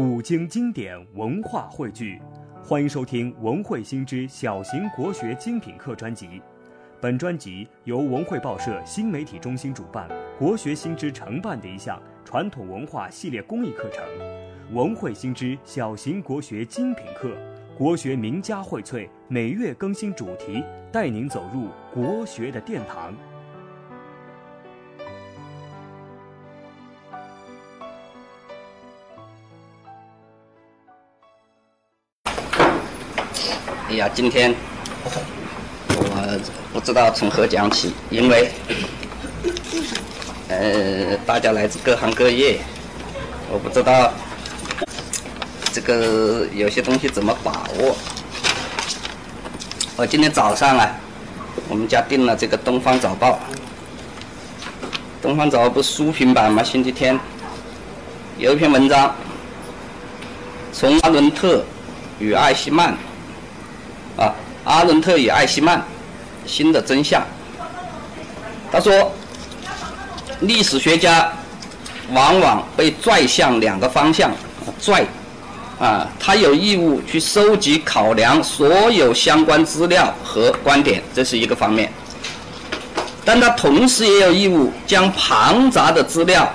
古今经典文化汇聚，欢迎收听文汇新知小型国学精品课专辑。本专辑由文汇报社新媒体中心主办，国学新知承办的一项传统文化系列公益课程——文汇新知小型国学精品课。国学名家荟萃，每月更新主题，带您走入国学的殿堂。哎呀，今天我不知道从何讲起，因为呃，大家来自各行各业，我不知道。这个有些东西怎么把握？我今天早上啊，我们家订了这个《东方早报》。《东方早报》不是书评版吗？星期天有一篇文章，从阿伦特与艾希曼，阿伦特与艾希曼新的真相。他说，历史学家往往被拽向两个方向，拽。啊，他有义务去收集、考量所有相关资料和观点，这是一个方面；但他同时也有义务将庞杂的资料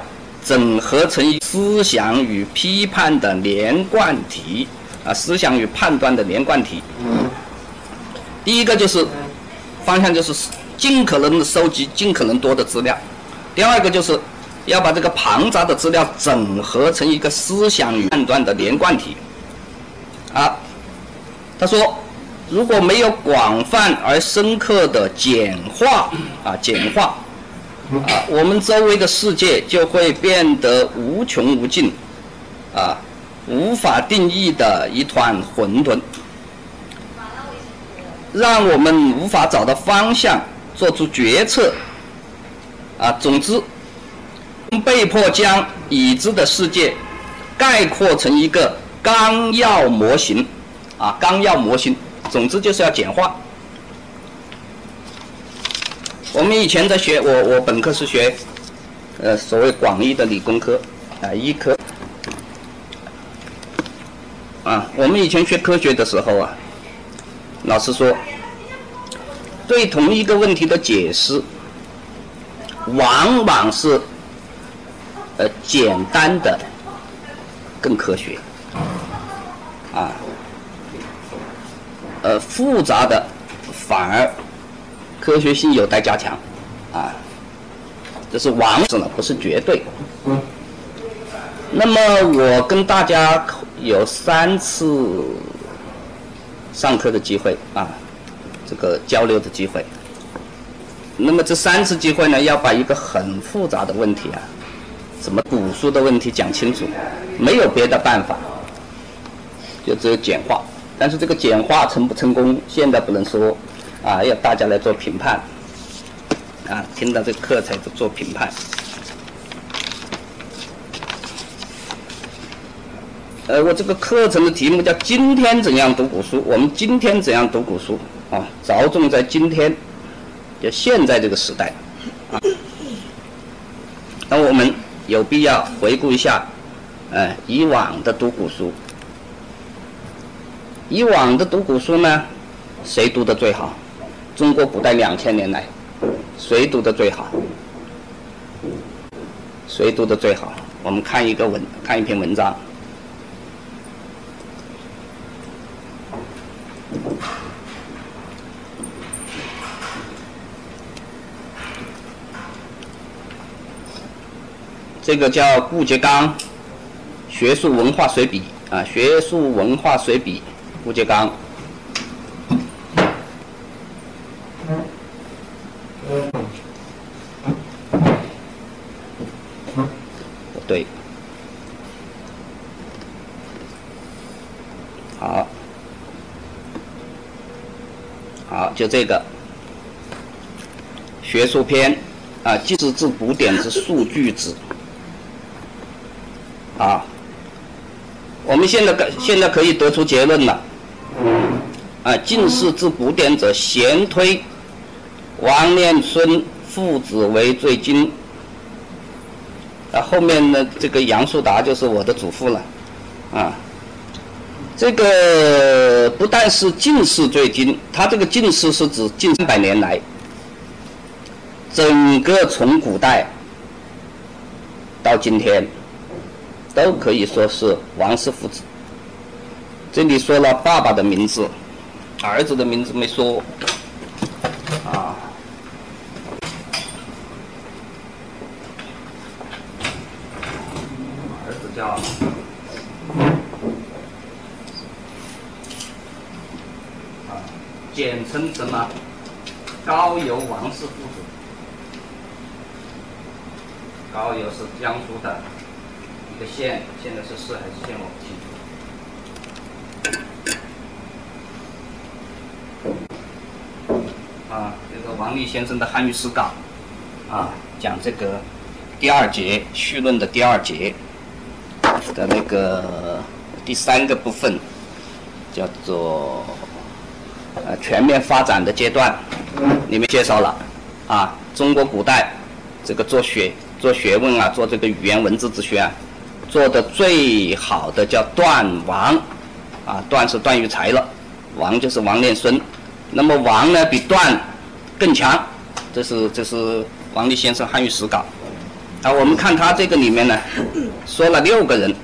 整合成思想与批判的连贯体，啊，思想与判断的连贯体。第一个就是方向，就是尽可能的收集尽可能多的资料；第二个就是。要把这个庞杂的资料整合成一个思想与判断的连贯体。啊，他说，如果没有广泛而深刻的简化啊简化，啊，我们周围的世界就会变得无穷无尽，啊，无法定义的一团混沌，让我们无法找到方向，做出决策。啊，总之。被迫将已知的世界概括成一个纲要模型，啊，纲要模型，总之就是要简化。我们以前在学，我我本科是学，呃，所谓广义的理工科，啊，医科，啊，我们以前学科学的时候啊，老师说，对同一个问题的解释，往往是。呃，简单的更科学，啊，呃，复杂的反而科学性有待加强，啊，这是往往呢，不是绝对。那么我跟大家有三次上课的机会啊，这个交流的机会。那么这三次机会呢，要把一个很复杂的问题啊。什么古书的问题讲清楚，没有别的办法，就只有简化。但是这个简化成不成功，现在不能说，啊，要大家来做评判，啊，听到这课才做评判。呃，我这个课程的题目叫“今天怎样读古书”，我们今天怎样读古书啊？着重在今天，就现在这个时代，啊，那我们。有必要回顾一下，呃，以往的读古书。以往的读古书呢，谁读的最好？中国古代两千年来，谁读的最好？谁读的最好？我们看一个文，看一篇文章。这个叫顾颉刚，《学术文化随笔》啊，《学术文化随笔》，顾颉刚。对，好，好，就这个学术篇啊，既是治古典之数据之。啊，我们现在可现在可以得出结论了。啊，近世之古典者，贤推王念孙父子为最精。啊，后面的这个杨树达就是我的祖父了。啊，这个不但是进士最近，他这个进士是指近三百年来，整个从古代到今天，都可以说是王氏父子。这里说了爸爸的名字，儿子的名字没说。啊，儿子叫。简称什么？高邮王氏父子。高邮是江苏的一个县，现在是市还是县我不清楚。啊，这个王立先生的汉语诗稿，啊，讲这个第二节序论的第二节的那个第三个部分，叫做。呃，全面发展的阶段，里面介绍了。啊，中国古代这个做学做学问啊，做这个语言文字之学啊，做的最好的叫段王，啊，段是段玉裁了，王就是王念孙，那么王呢比段更强，这是这是王立先生汉语史稿，啊，我们看他这个里面呢，说了六个人，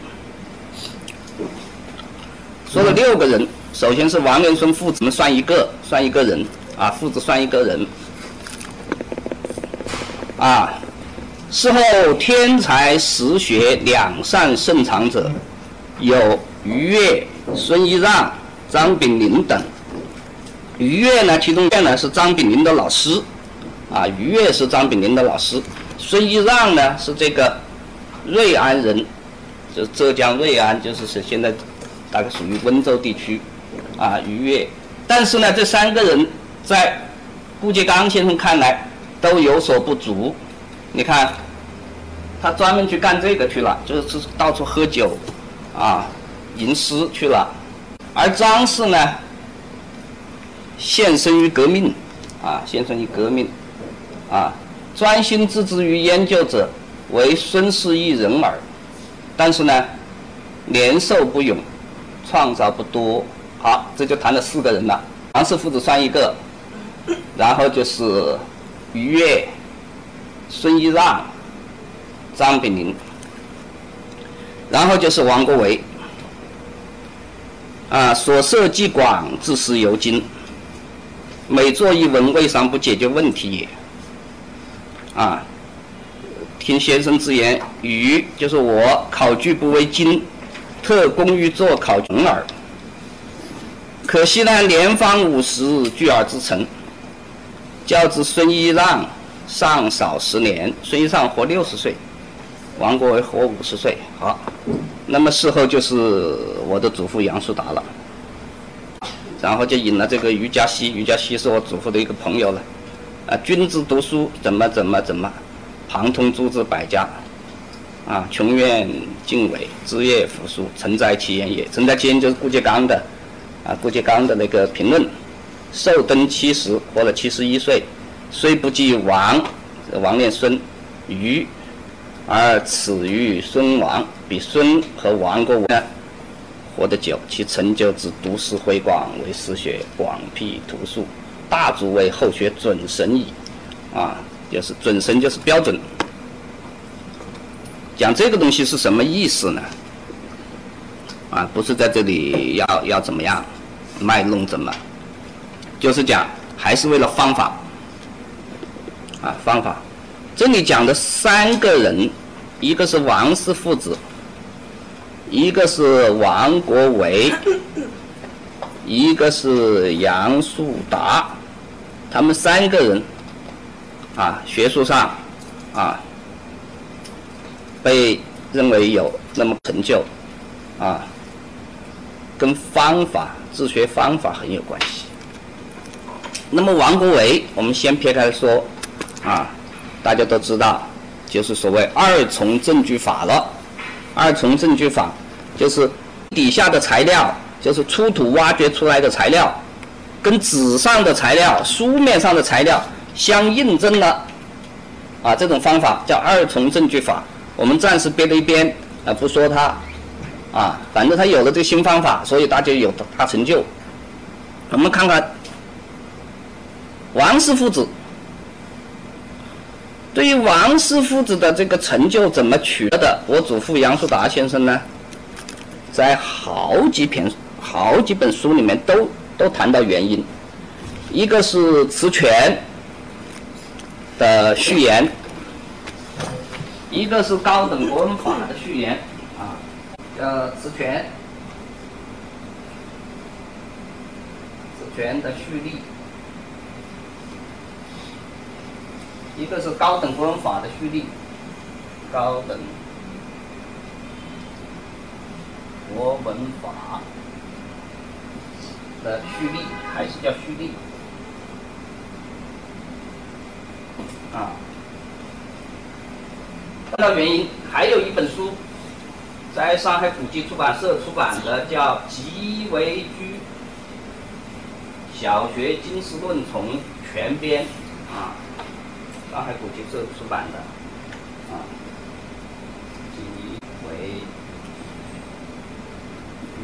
说了六个人。首先是王连孙父子们算一个，算一个人。啊，父子算一个人啊。事后天才实学两善甚长者，有于越、孙一让、张炳麟等。于越呢，其中越呢是张炳麟的老师啊，于越是张炳麟的老师。孙一让呢是这个瑞安人，就浙江瑞安，就是是现在大概属于温州地区。啊，愉悦，但是呢，这三个人在顾颉刚先生看来都有所不足。你看，他专门去干这个去了，就是到处喝酒，啊，吟诗去了。而张氏呢，献身于革命，啊，献身于革命，啊，专心致志于研究者为孙氏一人耳。但是呢，年寿不永，创造不多。好，这就谈了四个人了。王氏父子算一个，然后就是于越、孙一让、张炳麟，然后就是王国维。啊，所涉既广，自是尤精。每作一文，未尝不解决问题也。啊，听先生之言，余就是我考据不为精，特工于作考穷耳。可惜呢，年方五十，聚而之成。较之孙一让，上少十年。孙一让活六十岁，王国维活五十岁。好，那么事后就是我的祖父杨树达了。然后就引了这个余嘉熙，余嘉熙是我祖父的一个朋友了。啊，君子读书怎么怎么怎么，旁通诸子百家。啊，穷远近伟，枝叶扶疏，承载其言也。承载其言就是顾颉刚的。啊，顾颉刚的那个评论，寿登七十，活了七十一岁，虽不及王，王念孙，余，而此于孙王，比孙和王国维呢活得久，其成就之读史辉广，为史学广辟图书，大足为后学准绳矣。啊，就是准绳就是标准。讲这个东西是什么意思呢？啊，不是在这里要要怎么样卖弄怎么，就是讲还是为了方法啊方法。这里讲的三个人，一个是王氏父子，一个是王国维，一个是杨树达，他们三个人啊学术上啊被认为有那么成就啊。跟方法自学方法很有关系。那么王国维，我们先撇开说，啊，大家都知道，就是所谓二重证据法了。二重证据法就是底下的材料，就是出土挖掘出来的材料，跟纸上的材料、书面上的材料相印证了，啊，这种方法叫二重证据法。我们暂时憋在一边，啊，不说它。啊，反正他有了这个新方法，所以大家有大成就。我们看看王氏父子，对于王氏父子的这个成就怎么取得的？我祖父杨树达先生呢，在好几篇、好几本书里面都都谈到原因。一个是《词权》的序言，一个是《高等国文法》的序言啊。呃，词权，词权的序例，一个是高等国文法的序例，高等国文法的序例，还是叫序例啊？看到原因，还有一本书。在上海古籍出版社出版的叫《吉为居小学经史论丛全编》啊，上海古籍社出版的啊，吉为居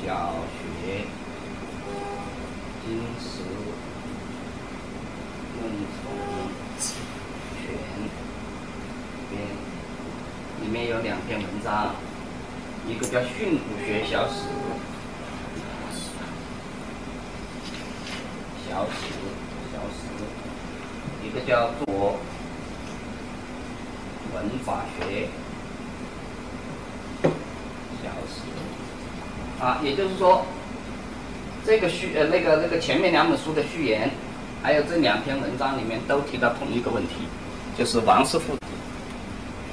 小学经世论丛全编》。里面有两篇文章，一个叫《训诂学小史》，小史小史，一个叫做《文法学小史》。啊，也就是说，这个序呃那个那个前面两本书的序言，还有这两篇文章里面都提到同一个问题，就是王师傅。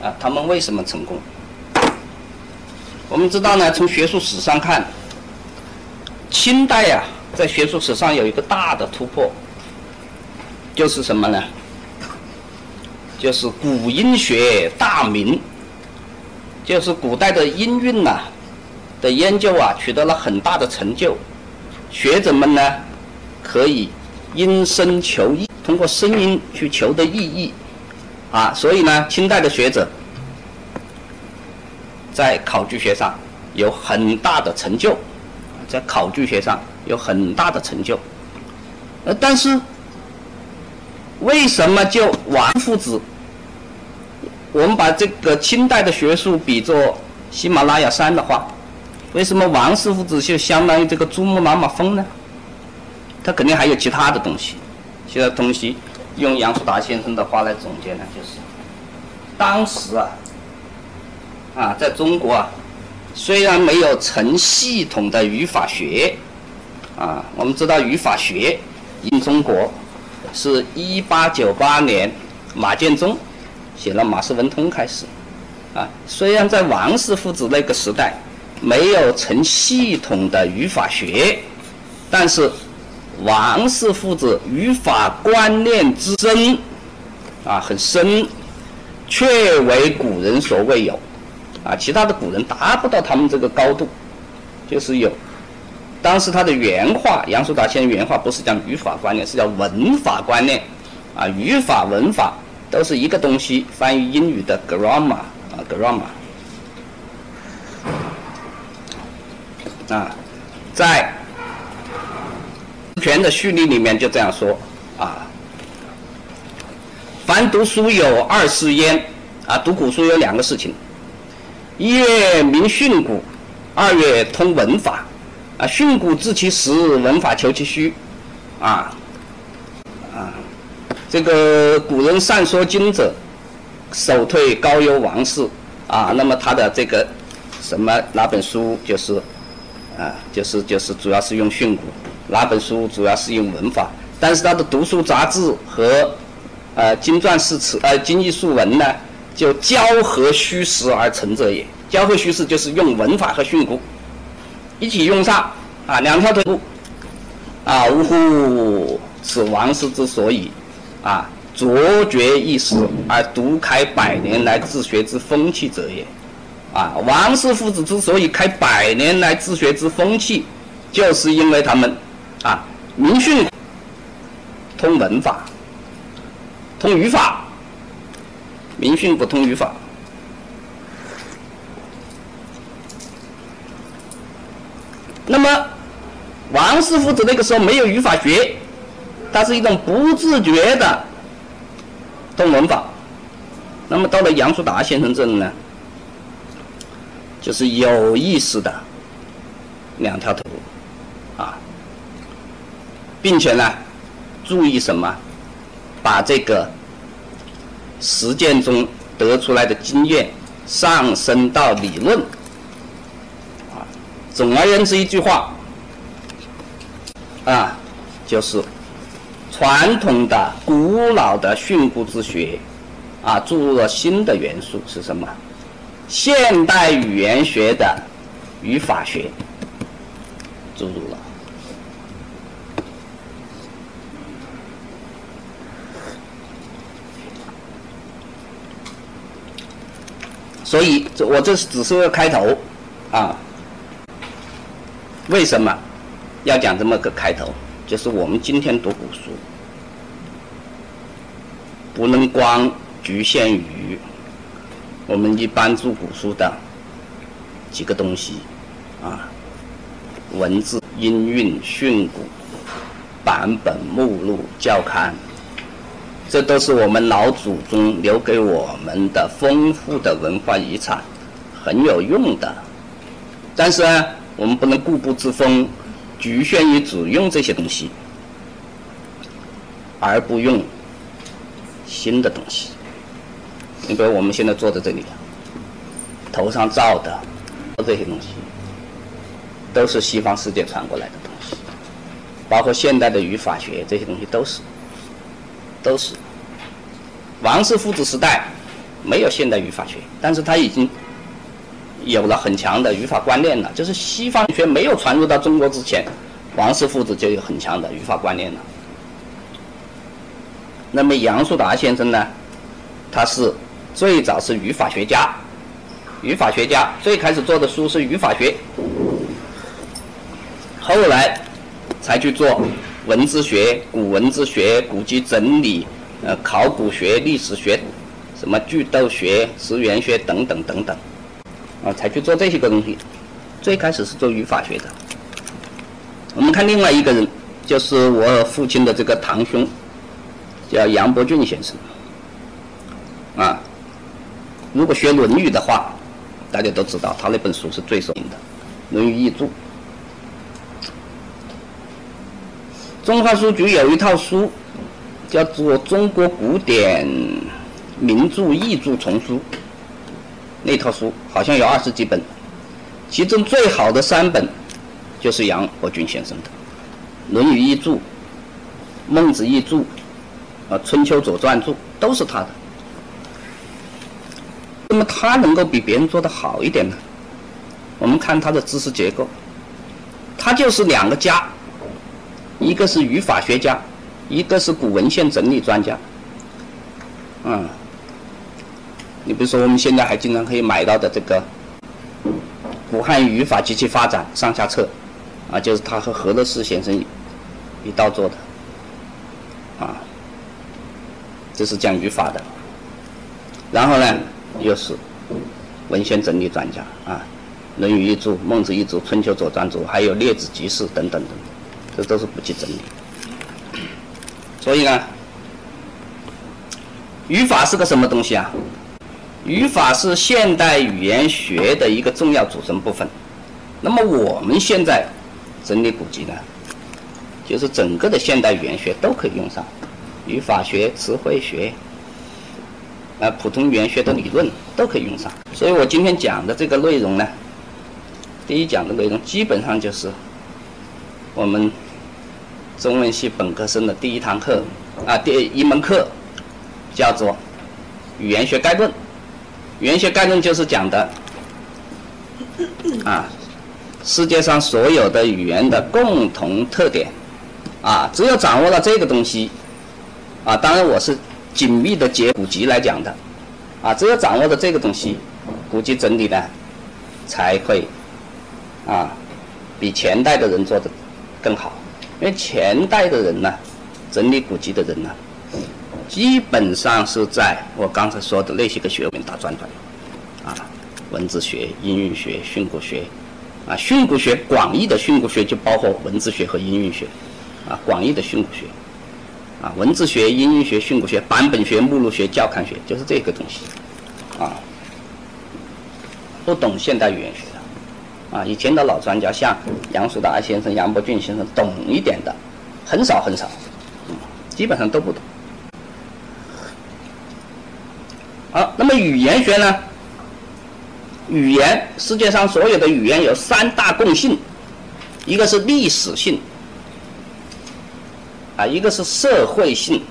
啊，他们为什么成功？我们知道呢，从学术史上看，清代呀，在学术史上有一个大的突破，就是什么呢？就是古音学大明，就是古代的音韵呐的研究啊，取得了很大的成就。学者们呢，可以因声求义，通过声音去求得意义。啊，所以呢，清代的学者在考据学上有很大的成就，在考据学上有很大的成就。呃，但是为什么就王夫子？我们把这个清代的学术比作喜马拉雅山的话，为什么王氏父子就相当于这个珠穆朗玛峰呢？他肯定还有其他的东西，其他东西。用杨树达先生的话来总结呢，就是当时啊，啊，在中国啊，虽然没有成系统的语法学，啊，我们知道语法学 in 中国是一八九八年马建忠写了《马氏文通》开始，啊，虽然在王氏父子那个时代没有成系统的语法学，但是。王氏父子语法观念之深，啊，很深，却为古人所未有，啊，其他的古人达不到他们这个高度，就是有。当时他的原话，杨树达先生原话不是讲语法观念，是叫文法观念，啊，语法文法都是一个东西。翻译英语的 grammar，啊，grammar，啊，在。全的序例里面就这样说啊，凡读书有二事焉啊，读古书有两个事情，一月明训诂，二月通文法啊，训诂知其实，文法求其虚啊啊，这个古人善说经者，首退高邮王氏啊，那么他的这个什么哪本书就是啊，就是就是主要是用训诂。哪本书主要是用文法，但是他的读书杂志和呃经传诗词呃经义述文呢，就交合虚实而成者也。交合虚实就是用文法和训诂一起用上啊，两条腿步啊，呜呼，此王师之所以啊卓绝一时而独开百年来自学之风气者也。啊，王氏父子之所以开百年来自学之风气，就是因为他们。啊，明训通文法，通语法，明训不通语法。那么王氏父子那个时候没有语法学，它是一种不自觉的动文法。那么到了杨树达先生这里呢，就是有意识的两条腿啊，并且呢，注意什么？把这个实践中得出来的经验上升到理论。总而言之一句话，啊，就是传统的古老的训诂之学，啊，注入了新的元素是什么？现代语言学的语法学注入了。所以，这我这是只是个开头，啊，为什么要讲这么个开头？就是我们今天读古书，不能光局限于我们一般读古书的几个东西，啊，文字、音韵、训诂、版本、目录、教刊。这都是我们老祖宗留给我们的丰富的文化遗产，很有用的。但是呢，我们不能固步自封，局限于只用这些东西，而不用新的东西。你比如我们现在坐在这里，头上罩的这些东西，都是西方世界传过来的东西，包括现代的语法学这些东西都是。都是王氏父子时代没有现代语法学，但是他已经有了很强的语法观念了。就是西方学没有传入到中国之前，王氏父子就有很强的语法观念了。那么杨树达先生呢，他是最早是语法学家，语法学家最开始做的书是语法学，后来才去做。文字学、古文字学、古籍整理、呃，考古学、历史学，什么句读学、词源学等等等等，啊，才去做这些个东西。最开始是做语法学的。我们看另外一个人，就是我父亲的这个堂兄，叫杨伯峻先生。啊，如果学《论语》的话，大家都知道他那本书是最受名的《论语译注》。中华书局有一套书，叫做《中国古典名著译注丛书》。那套书好像有二十几本，其中最好的三本就是杨伯峻先生的《论语译注》《孟子译注》啊《春秋左传注》都是他的。那么他能够比别人做的好一点呢？我们看他的知识结构，他就是两个家。一个是语法学家，一个是古文献整理专家。嗯，你比如说我们现在还经常可以买到的这个《古汉语法及其发展》上下册，啊，就是他和何乐士先生一道做的，啊，这是讲语法的。然后呢，又是文献整理专家啊，《论语译注》《孟子译注》《春秋左传注》，还有《列子集释》等等等。这都是不去整理，所以呢，语法是个什么东西啊？语法是现代语言学的一个重要组成部分。那么我们现在整理古籍呢，就是整个的现代语言学都可以用上，语法学、词汇学，啊，普通语言学的理论都可以用上。所以我今天讲的这个内容呢，第一讲的内容基本上就是。我们中文系本科生的第一堂课啊，第一门课叫做语言学概论。语言学概论就是讲的啊，世界上所有的语言的共同特点啊，只有掌握了这个东西啊，当然我是紧密的结古籍来讲的啊，只有掌握了这个东西，古籍整理呢才会啊比前代的人做的。更好，因为前代的人呢，整理古籍的人呢，基本上是在我刚才说的那些个学问打转转，啊，文字学、音韵学、训诂学、啊，训诂学广义的训诂学就包括文字学和音韵学，啊，广义的训诂学，啊，文字学、音韵学、训诂学、版本学、目录学、教刊学，就是这个东西，啊，不懂现代语言学的，啊，以前的老专家像杨树达先生、杨伯峻先生懂一点的，很少很少，基本上都不懂。好，那么语言学呢？语言，世界上所有的语言有三大共性，一个是历史性，啊，一个是社会性，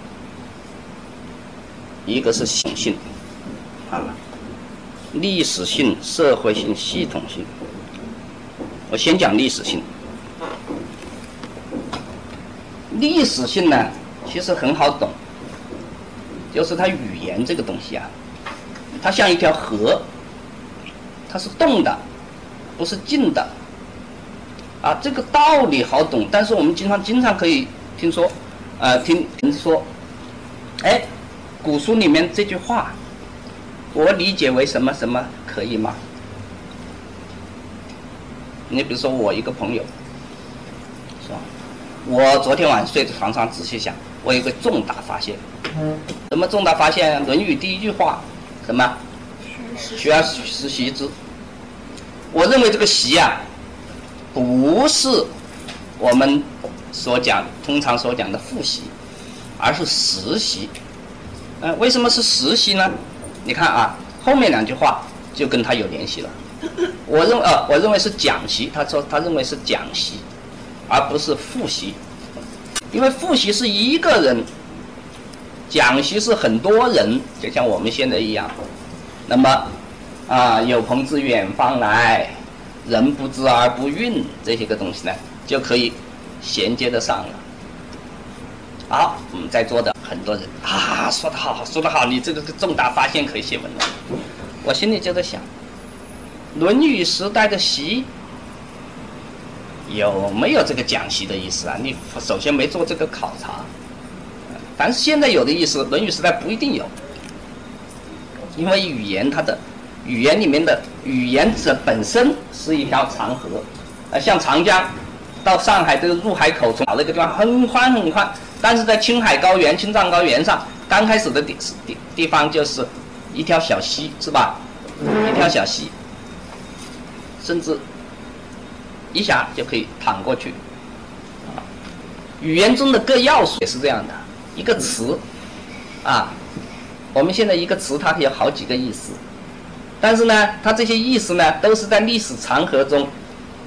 一个是系统性，啊，历史性、社会性、系统性。我先讲历史性。历史性呢，其实很好懂，就是它语言这个东西啊，它像一条河。它是动的，不是静的，啊，这个道理好懂，但是我们经常经常可以听说，呃，听人说，哎，古书里面这句话，我理解为什么什么可以吗？你比如说我一个朋友，是吧？我昨天晚上睡在床上仔细想，我有个重大发现，什么重大发现？《论语》第一句话，什么？学而时习之。我认为这个“习”啊，不是我们所讲通常所讲的复习，而是实习。嗯，为什么是实习呢？你看啊，后面两句话就跟他有联系了。我认呃，我认为是讲习。他说他认为是讲习，而不是复习，因为复习是一个人，讲习是很多人，就像我们现在一样。那么，啊，有朋自远方来，人不知而不愠，这些个东西呢，就可以衔接得上了。好，我们在座的很多人啊，说得好，说得好，你这个重大发现可以写文了。我心里就在想，《论语》时代的习有没有这个讲习的意思啊？你首先没做这个考察，但是现在有的意思，《论语》时代不一定有。因为语言它的语言里面的语言者本身是一条长河，呃，像长江到上海这个入海口从那个地方很宽很宽，但是在青海高原、青藏高原上，刚开始的地地地方就是一条小溪，是吧？一条小溪，甚至一下就可以淌过去。语言中的各要素也是这样的，一个词，啊。我们现在一个词，它有好几个意思，但是呢，它这些意思呢，都是在历史长河中，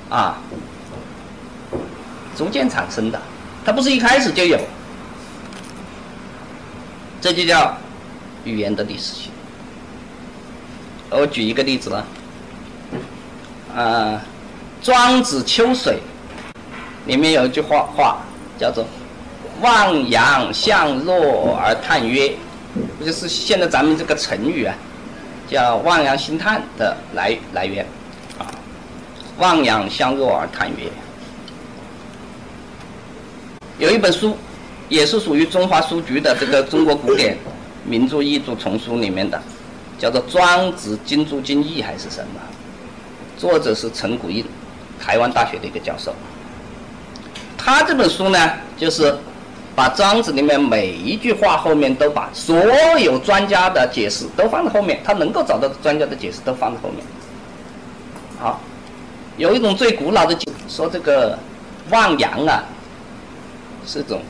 啊，逐渐产生的，它不是一开始就有，这就叫语言的历史性。我举一个例子了，啊，《庄子·秋水》里面有一句话话叫做“望洋向若而叹曰”。不就是现在咱们这个成语啊，叫“望洋兴叹”的来来源啊，“望洋相若而叹曰”。有一本书，也是属于中华书局的这个中国古典名著译著丛书里面的，叫做《庄子金注经义》还是什么？作者是陈谷应，台湾大学的一个教授。他这本书呢，就是。把庄子里面每一句话后面都把所有专家的解释都放在后面，他能够找到专家的解释都放在后面。好，有一种最古老的解说这个望洋啊，是种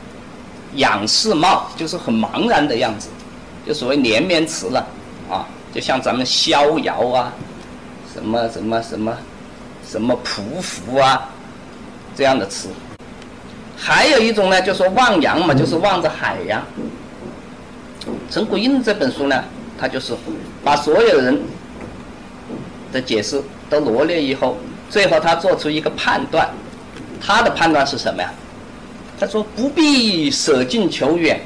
仰视貌，就是很茫然的样子，就所谓连绵词了啊，就像咱们逍遥啊，什么什么什么什么匍匐啊这样的词。还有一种呢，就说望洋嘛，就是望着海洋。陈谷应这本书呢，他就是把所有人的解释都罗列以后，最后他做出一个判断。他的判断是什么呀？他说不必舍近求远，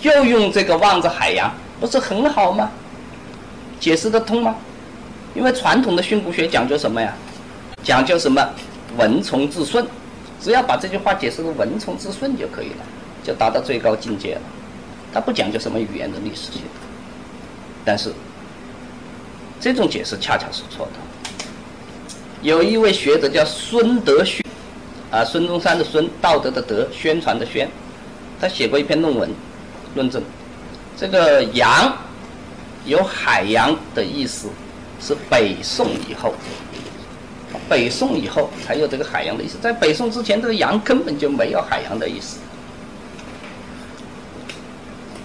就用这个望着海洋，不是很好吗？解释得通吗？因为传统的训诂学讲究什么呀？讲究什么？文从字顺。只要把这句话解释的文从字顺就可以了，就达到最高境界了。他不讲究什么语言的历史性，但是这种解释恰恰是错的。有一位学者叫孙德宣，啊，孙中山的孙，道德的德，宣传的宣，他写过一篇论文，论证这个洋有海洋的意思，是北宋以后，北宋以后才有这个海洋的意思，在北宋之前，这个洋根本就没有海洋的意思。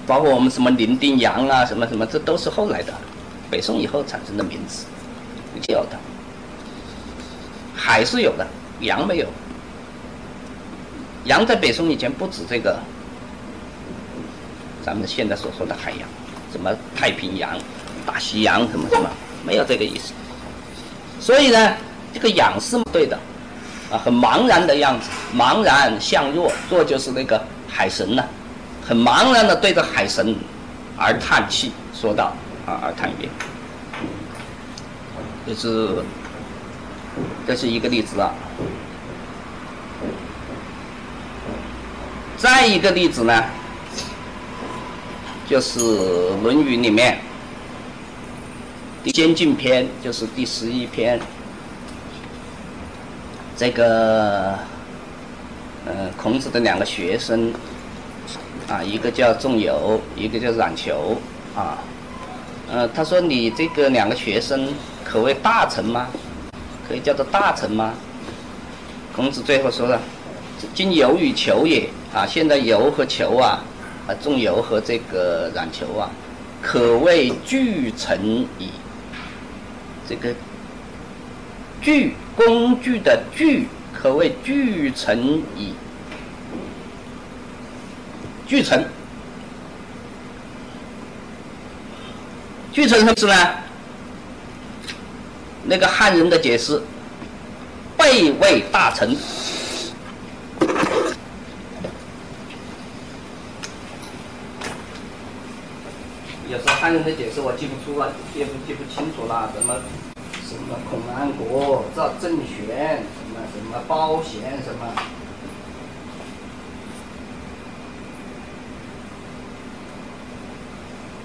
包括我们什么伶仃洋啊，什么什么，这都是后来的，北宋以后产生的名词，有的。海是有的，洋没有。洋在北宋以前不止这个，咱们现在所说的海洋，什么太平洋、大西洋什么什么，没有这个意思。所以呢，这个仰是对的，啊，很茫然的样子，茫然向若，若就是那个海神呢。很茫然的对着海神而叹气，说道：“啊，而叹曰，这是这是一个例子啊。再一个例子呢，就是《论语》里面《先进篇》，就是第十一篇，这个呃，孔子的两个学生。”啊，一个叫仲由，一个叫冉求，啊，呃，他说你这个两个学生可谓大臣吗？可以叫做大臣吗？孔子最后说了，今由与求也，啊，现在由和求啊，啊，仲由和这个冉求啊，可谓具臣矣。这个俱工具的具，可谓具成矣。巨臣，巨臣什么意思呢？那个汉人的解释，备位大臣。有时候汉人的解释我记不出了，记不记不清楚了？什么什么孔安国、赵正玄，什么什么包贤，什么。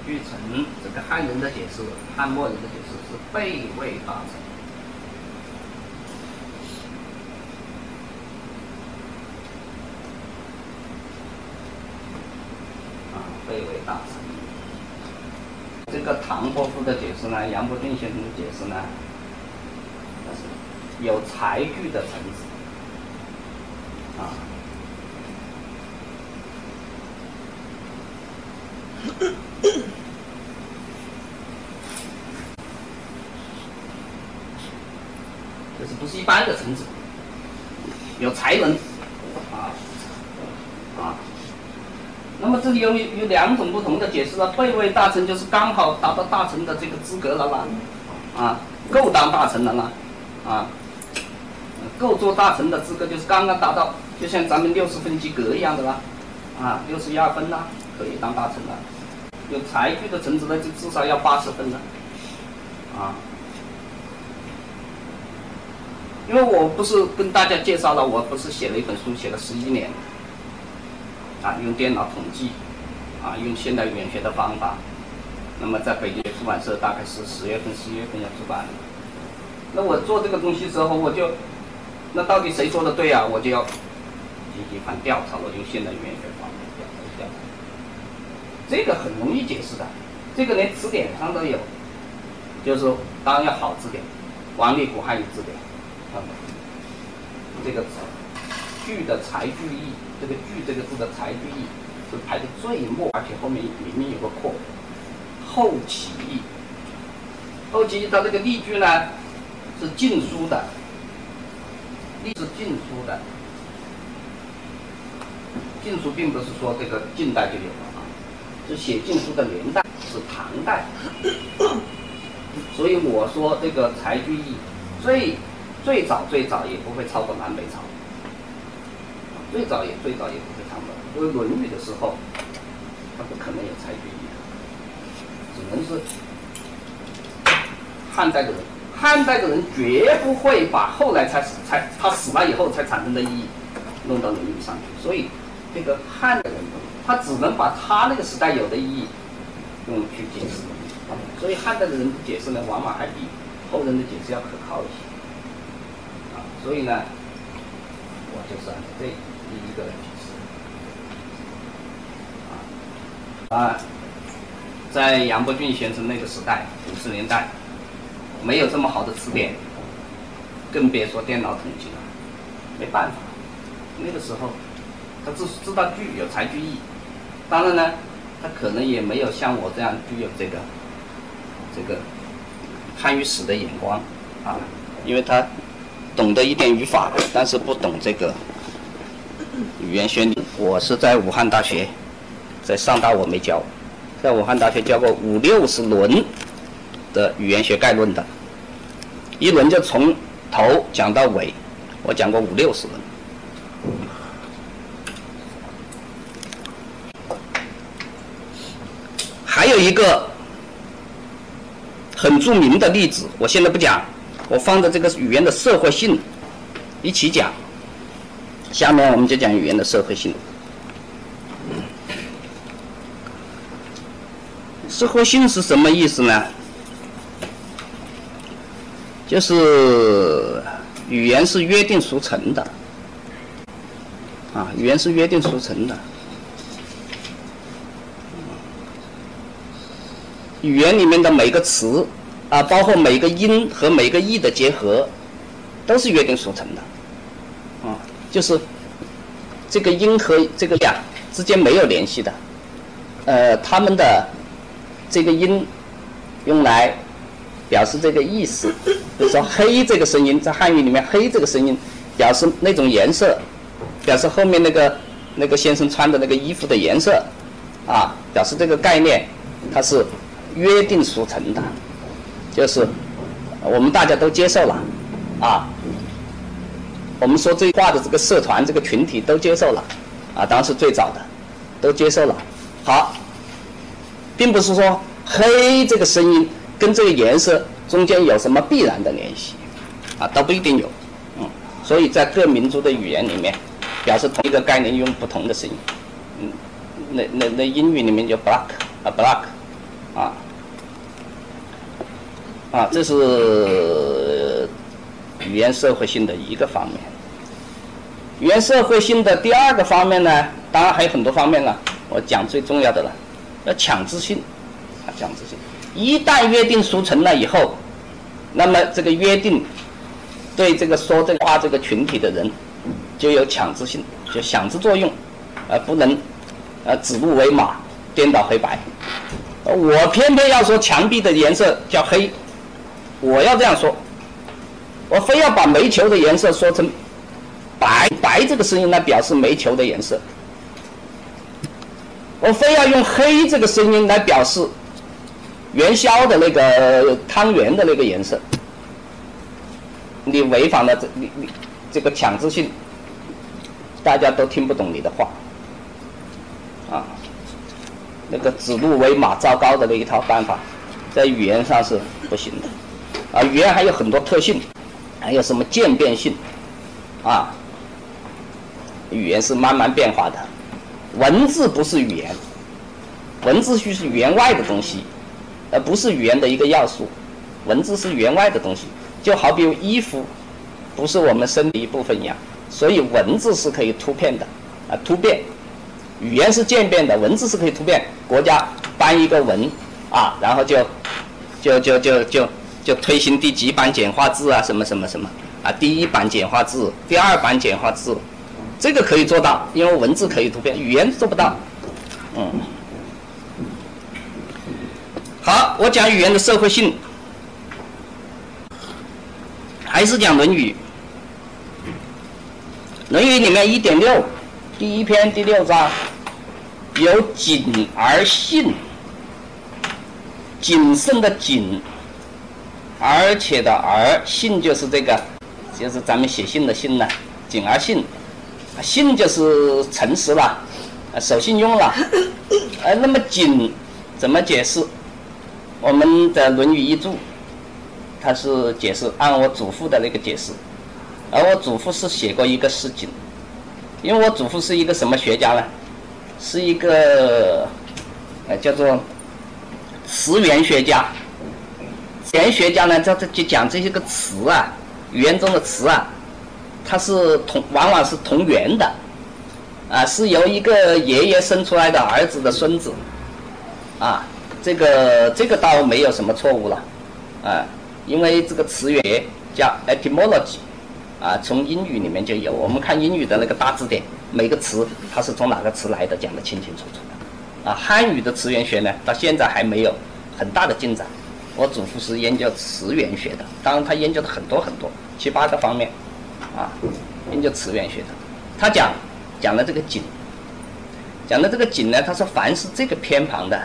据臣这个汉人的解释，汉末人的解释是备位大臣啊，备位大臣。这个唐伯虎的解释呢，杨伯峻先生的解释呢，有才具的臣子啊。这是不是一般的臣子？有才能，啊啊。那么这里有有两种不同的解释了。备位大臣就是刚好达到大臣的这个资格了啦，啊，够当大臣了啦，啊，够做大臣的资格就是刚刚达到，就像咱们六十分及格一样的啦，啊，六十一二分啦，可以当大臣了。有才具的臣子呢，就至少要八十分了，啊。因为我不是跟大家介绍了，我不是写了一本书，写了十一年，啊，用电脑统计，啊，用现代语言学的方法，那么在北京出版社大概是十月份、十一月份要出版。那我做这个东西时候，我就，那到底谁说的对啊？我就要进行一番调查，我用现代语言学方法调查调查。这个很容易解释的，这个连词典上都有，就是当然要好字典，王立古汉语字典。看这个句的才句意，这个句这个字的才句意是排的最末，而且后面明明有个括，后起义。后起义它这个例句呢是晋书的，例是晋书的，晋书并不是说这个近代就有了啊，是写晋书的年代是唐代，所以我说这个才句意最。最早最早也不会超过南北朝，最早也最早也不会超过。因为《论语》的时候，他不可能有才具义，只能是汉代的人。汉代的人绝不会把后来才才他死了以后才产生的意义弄到《论语》上去。所以，这个汉的人，他只能把他那个时代有的意义用去解释。所以，汉代的人解释呢，往往还比后人的解释要可靠一些。啊所以呢，我就是按照这第一个来解释。啊，啊，在杨伯峻先生那个时代，五十年代，没有这么好的词典，更别说电脑统计了，没办法。那个时候，他只知道句有才句义，当然呢，他可能也没有像我这样具有这个这个汉语史的眼光啊，因为他懂得一点语法，但是不懂这个语言学。我是在武汉大学，在上大我没教，在武汉大学教过五六十轮的语言学概论的，一轮就从头讲到尾，我讲过五六十轮。还有一个很著名的例子，我现在不讲，我放在这个语言的社会性一起讲。下面我们就讲语言的社会性。社会性是什么意思呢？就是语言是约定俗成的，啊，语言是约定俗成的。语言里面的每个词，啊，包括每个音和每个义的结合，都是约定俗成的，啊，就是这个音和这个呀之间没有联系的，呃，他们的这个音用来表示这个意思，比如说“黑”这个声音，在汉语里面，“黑”这个声音表示那种颜色，表示后面那个那个先生穿的那个衣服的颜色，啊，表示这个概念，它是。约定俗成的，就是我们大家都接受了，啊，我们说这话的这个社团、这个群体都接受了，啊，当时最早的都接受了。好，并不是说黑这个声音跟这个颜色中间有什么必然的联系，啊，都不一定有，嗯，所以在各民族的语言里面，表示同一个概念用不同的声音，嗯，那那那英语里面就 black 啊 black，啊。啊，这是语言社会性的一个方面。语言社会性的第二个方面呢，当然还有很多方面了。我讲最重要的了，要强制性，啊，强制性。一旦约定俗成了以后，那么这个约定对这个说这个话这个群体的人就有强制性，就强制作用，而不能呃指鹿为马，颠倒黑白。我偏偏要说墙壁的颜色叫黑。我要这样说，我非要把煤球的颜色说成白，白这个声音来表示煤球的颜色。我非要用黑这个声音来表示元宵的那个汤圆的那个颜色。你违反了这你你这个强制性，大家都听不懂你的话。啊，那个指鹿为马、糟糕的那一套办法，在语言上是不行的。啊，语言还有很多特性，还有什么渐变性，啊，语言是慢慢变化的，文字不是语言，文字就是语言外的东西，而不是语言的一个要素，文字是语言外的东西，就好比衣服不是我们身体一部分一样，所以文字是可以突变的，啊，突变，语言是渐变的，文字是可以突变，国家颁一个文，啊，然后就，就就就就。就推行第几版简化字啊，什么什么什么啊，第一版简化字，第二版简化字，这个可以做到，因为文字可以突变，语言做不到。嗯，好，我讲语言的社会性，还是讲《论语》。《论语》里面一点六，第一篇第六章，有谨而信，谨慎的谨。而且的而信就是这个，就是咱们写信的信呢，谨而信，信就是诚实了，守信用了。呃，那么谨怎么解释？我们的《论语》一注，他是解释按我祖父的那个解释，而我祖父是写过一个诗锦，因为我祖父是一个什么学家呢？是一个呃叫做词源学家。语言学家呢，他他就讲这些个词啊，语言中的词啊，它是同往往是同源的，啊，是由一个爷爷生出来的儿子的孙子，啊，这个这个倒没有什么错误了，啊，因为这个词源叫 etymology，啊，从英语里面就有，我们看英语的那个大字典，每个词它是从哪个词来的，讲得清清楚楚的，啊，汉语的词源学呢，到现在还没有很大的进展。我祖父是研究词源学的，当然他研究的很多很多，七八个方面，啊，研究词源学的。他讲讲的这个景，讲的这个景呢，他说凡是这个偏旁的，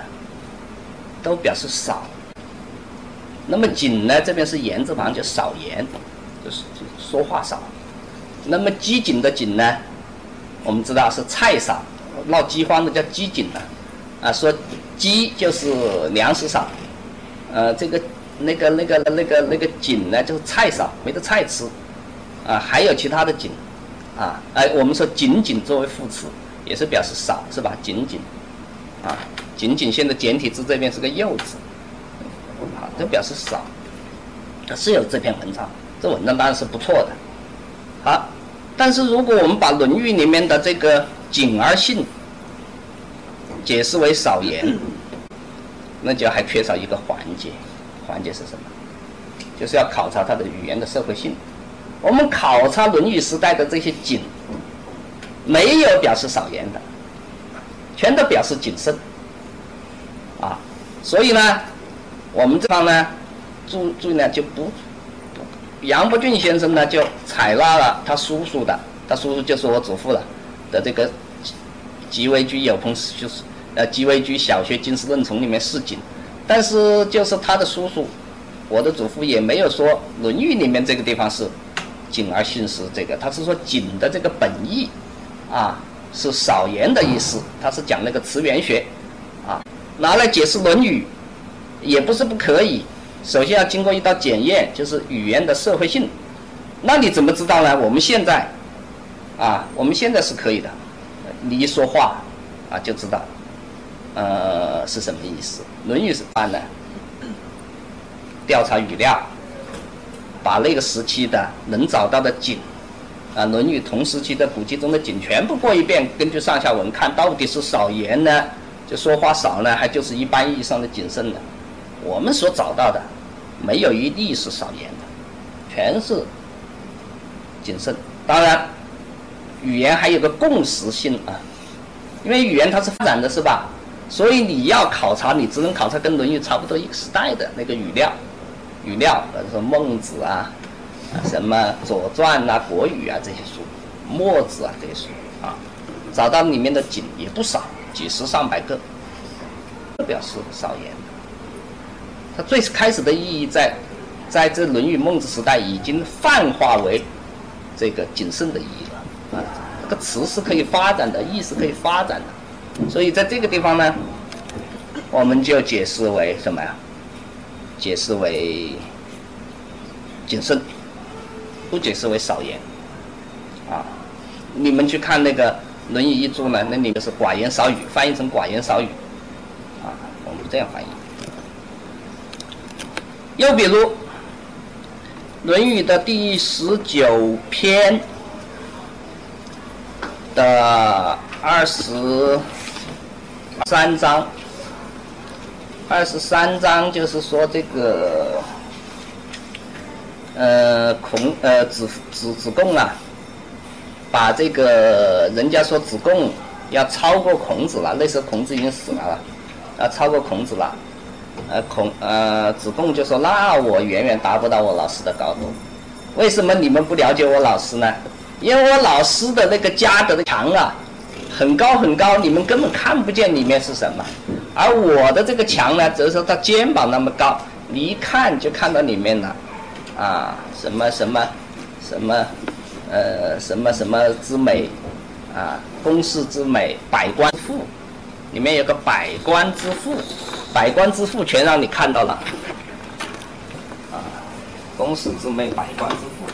都表示少。那么景呢，这边是言字旁，就少言，就是说话少。那么饥馑的馑呢，我们知道是菜少，闹饥荒的叫饥馑了，啊，说饥就是粮食少。呃，这个、那个、那个、那个、那个景呢，就是菜少，没得菜吃，啊，还有其他的景，啊，哎，我们说仅仅作为副词，也是表示少，是吧？仅仅，啊，仅仅现在简体字这边是个右字，啊，都表示少，是有这篇文章，这文章当然是不错的，好，但是如果我们把《论语》里面的这个“谨而信”解释为少言。那就还缺少一个环节，环节是什么？就是要考察它的语言的社会性。我们考察《论语》时代的这些谨，没有表示少言的，全都表示谨慎。啊，所以呢，我们这方呢，注注意呢，就不，杨伯峻先生呢就采纳了他叔叔的，他叔叔就是我祖父了的这个《极为居有朋就是。呃，《极微居小学经世论丛》里面是谨，但是就是他的叔叔，我的祖父也没有说《论语》里面这个地方是谨而信实这个，他是说谨的这个本意啊是少言的意思，他是讲那个词源学，拿来解释《论语》也不是不可以，首先要经过一道检验，就是语言的社会性。那你怎么知道呢？我们现在啊，我们现在是可以的，你一说话啊就知道。呃，是什么意思？《论语》是办呢？调查语料，把那个时期的能找到的景，啊，《论语》同时期的古籍中的景全部过一遍，根据上下文看到底是少言呢，就说话少呢，还就是一般意义上的谨慎的？我们所找到的，没有一例是少言的，全是谨慎。当然，语言还有个共识性啊，因为语言它是发展的，是吧？所以你要考察，你只能考察跟《论语》差不多一个时代的那个语料，语料，比如说孟子啊，啊什么《左传》啊、《国语》啊这些书，墨子啊这些书啊，找到里面的景也不少，几十上百个，表示少言。它最开始的意义在，在这《论语》孟子时代已经泛化为这个谨慎的意义了啊，这个词是可以发展的，意思可以发展的。所以在这个地方呢，我们就解释为什么呀？解释为谨慎，不解释为少言。啊，你们去看那个《论语》一注呢，那里面是寡言少语，翻译成寡言少语。啊，我们这样翻译。又比如，《论语》的第十九篇的二十。三章，二十三章就是说这个，呃，孔呃子子子贡啊，把这个人家说子贡要超过孔子了，那时候孔子已经死了了，要超过孔子了，呃孔呃子贡就说那我远远达不到我老师的高度，为什么你们不了解我老师呢？因为我老师的那个家的墙啊。很高很高，你们根本看不见里面是什么，而我的这个墙呢，则是他肩膀那么高，你一看就看到里面了，啊，什么什么，什么，呃，什么什么之美，啊，公事之美，百官富，里面有个百官之富，百官之富全让你看到了，啊，公式之美，百官之富。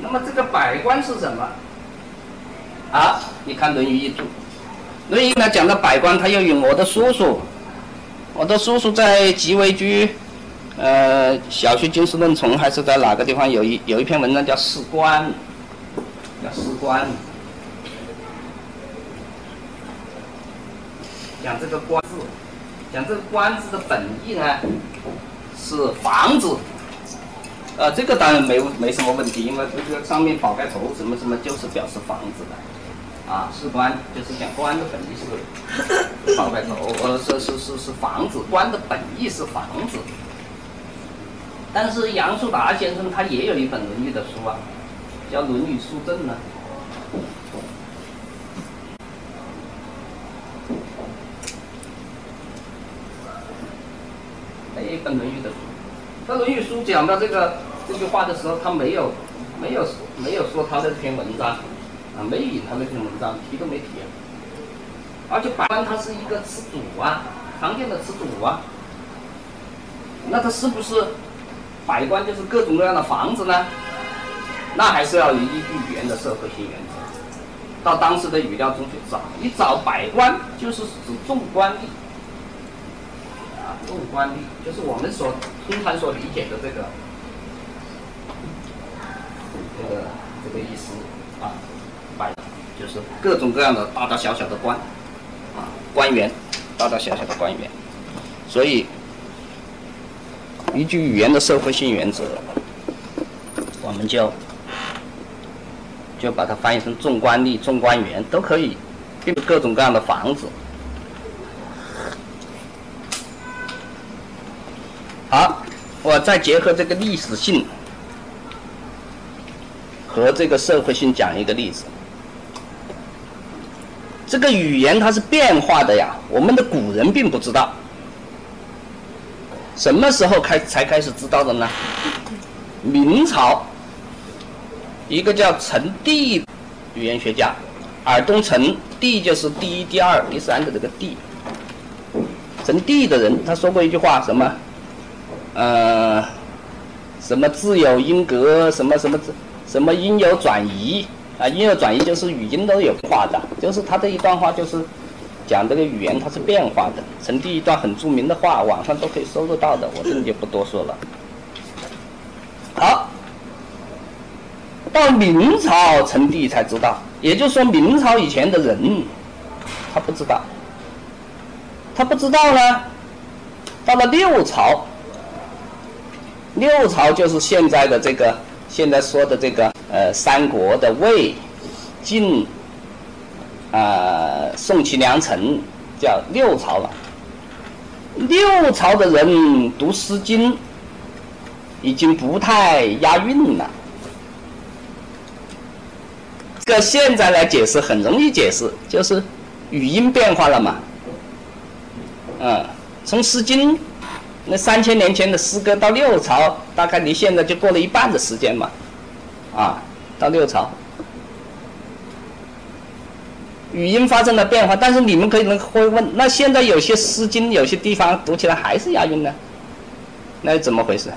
那么这个百官是什么？啊，你看《论语》一注，《论语》呢讲到百官，他要用我的叔叔，我的叔叔在吉维居，呃，小学经世论丛还是在哪个地方有一有一篇文章叫《士官》，叫《士官》，讲这个官字，讲这个官字的本意呢是房子。呃，这个当然没没什么问题，因为这个上面宝盖头什么什么就是表示房子的，啊，是官就是讲官的本意是宝盖头，呃，是是是是房子，官的本意是房子。但是杨树达先生他也有一本《论语》的书啊，叫《论语书证》呢。还有一本《论语》的书，这《论语》书讲到这个。这句话的时候，他没有，没有没有说他的这篇文章，没引他那篇文章，提都没提。而且百官他是一个词组啊，常见的词组啊，那他是不是百官就是各种各样的房子呢？那还是要依据语言的社会性原则，到当时的语料中去找。一找百官，就是指众官吏，啊，众官吏就是我们所通常所理解的这个。这个这个意思啊，百就是各种各样的大大小小的官啊，官员，大大小小的官员，所以依据语言的社会性原则，我们就就把它翻译成众官吏、众官员都可以，并各种各样的房子。好，我再结合这个历史性。和这个社会性讲一个例子，这个语言它是变化的呀，我们的古人并不知道，什么时候开才开始知道的呢？明朝，一个叫陈第语言学家，尔东陈第就是第一、第二、第三的这个第，陈第的人他说过一句话，什么？呃，什么自有因格，什么什么字。什么音有转移啊？音有转移就是语音都有变化的，就是他这一段话就是讲这个语言它是变化的。陈帝一段很著名的话，网上都可以搜得到的，我这里就不多说了。好，到明朝陈帝才知道，也就是说明朝以前的人他不知道，他不知道呢。到了六朝，六朝就是现在的这个。现在说的这个呃，三国的魏、晋、啊宋齐梁陈，叫六朝了。六朝的人读《诗经》已经不太押韵了。这现在来解释很容易解释，就是语音变化了嘛。嗯，从《诗经》。那三千年前的诗歌到六朝，大概离现在就过了一半的时间嘛，啊，到六朝，语音发生了变化，但是你们可能会问，那现在有些诗经有些地方读起来还是押韵呢？那是怎么回事？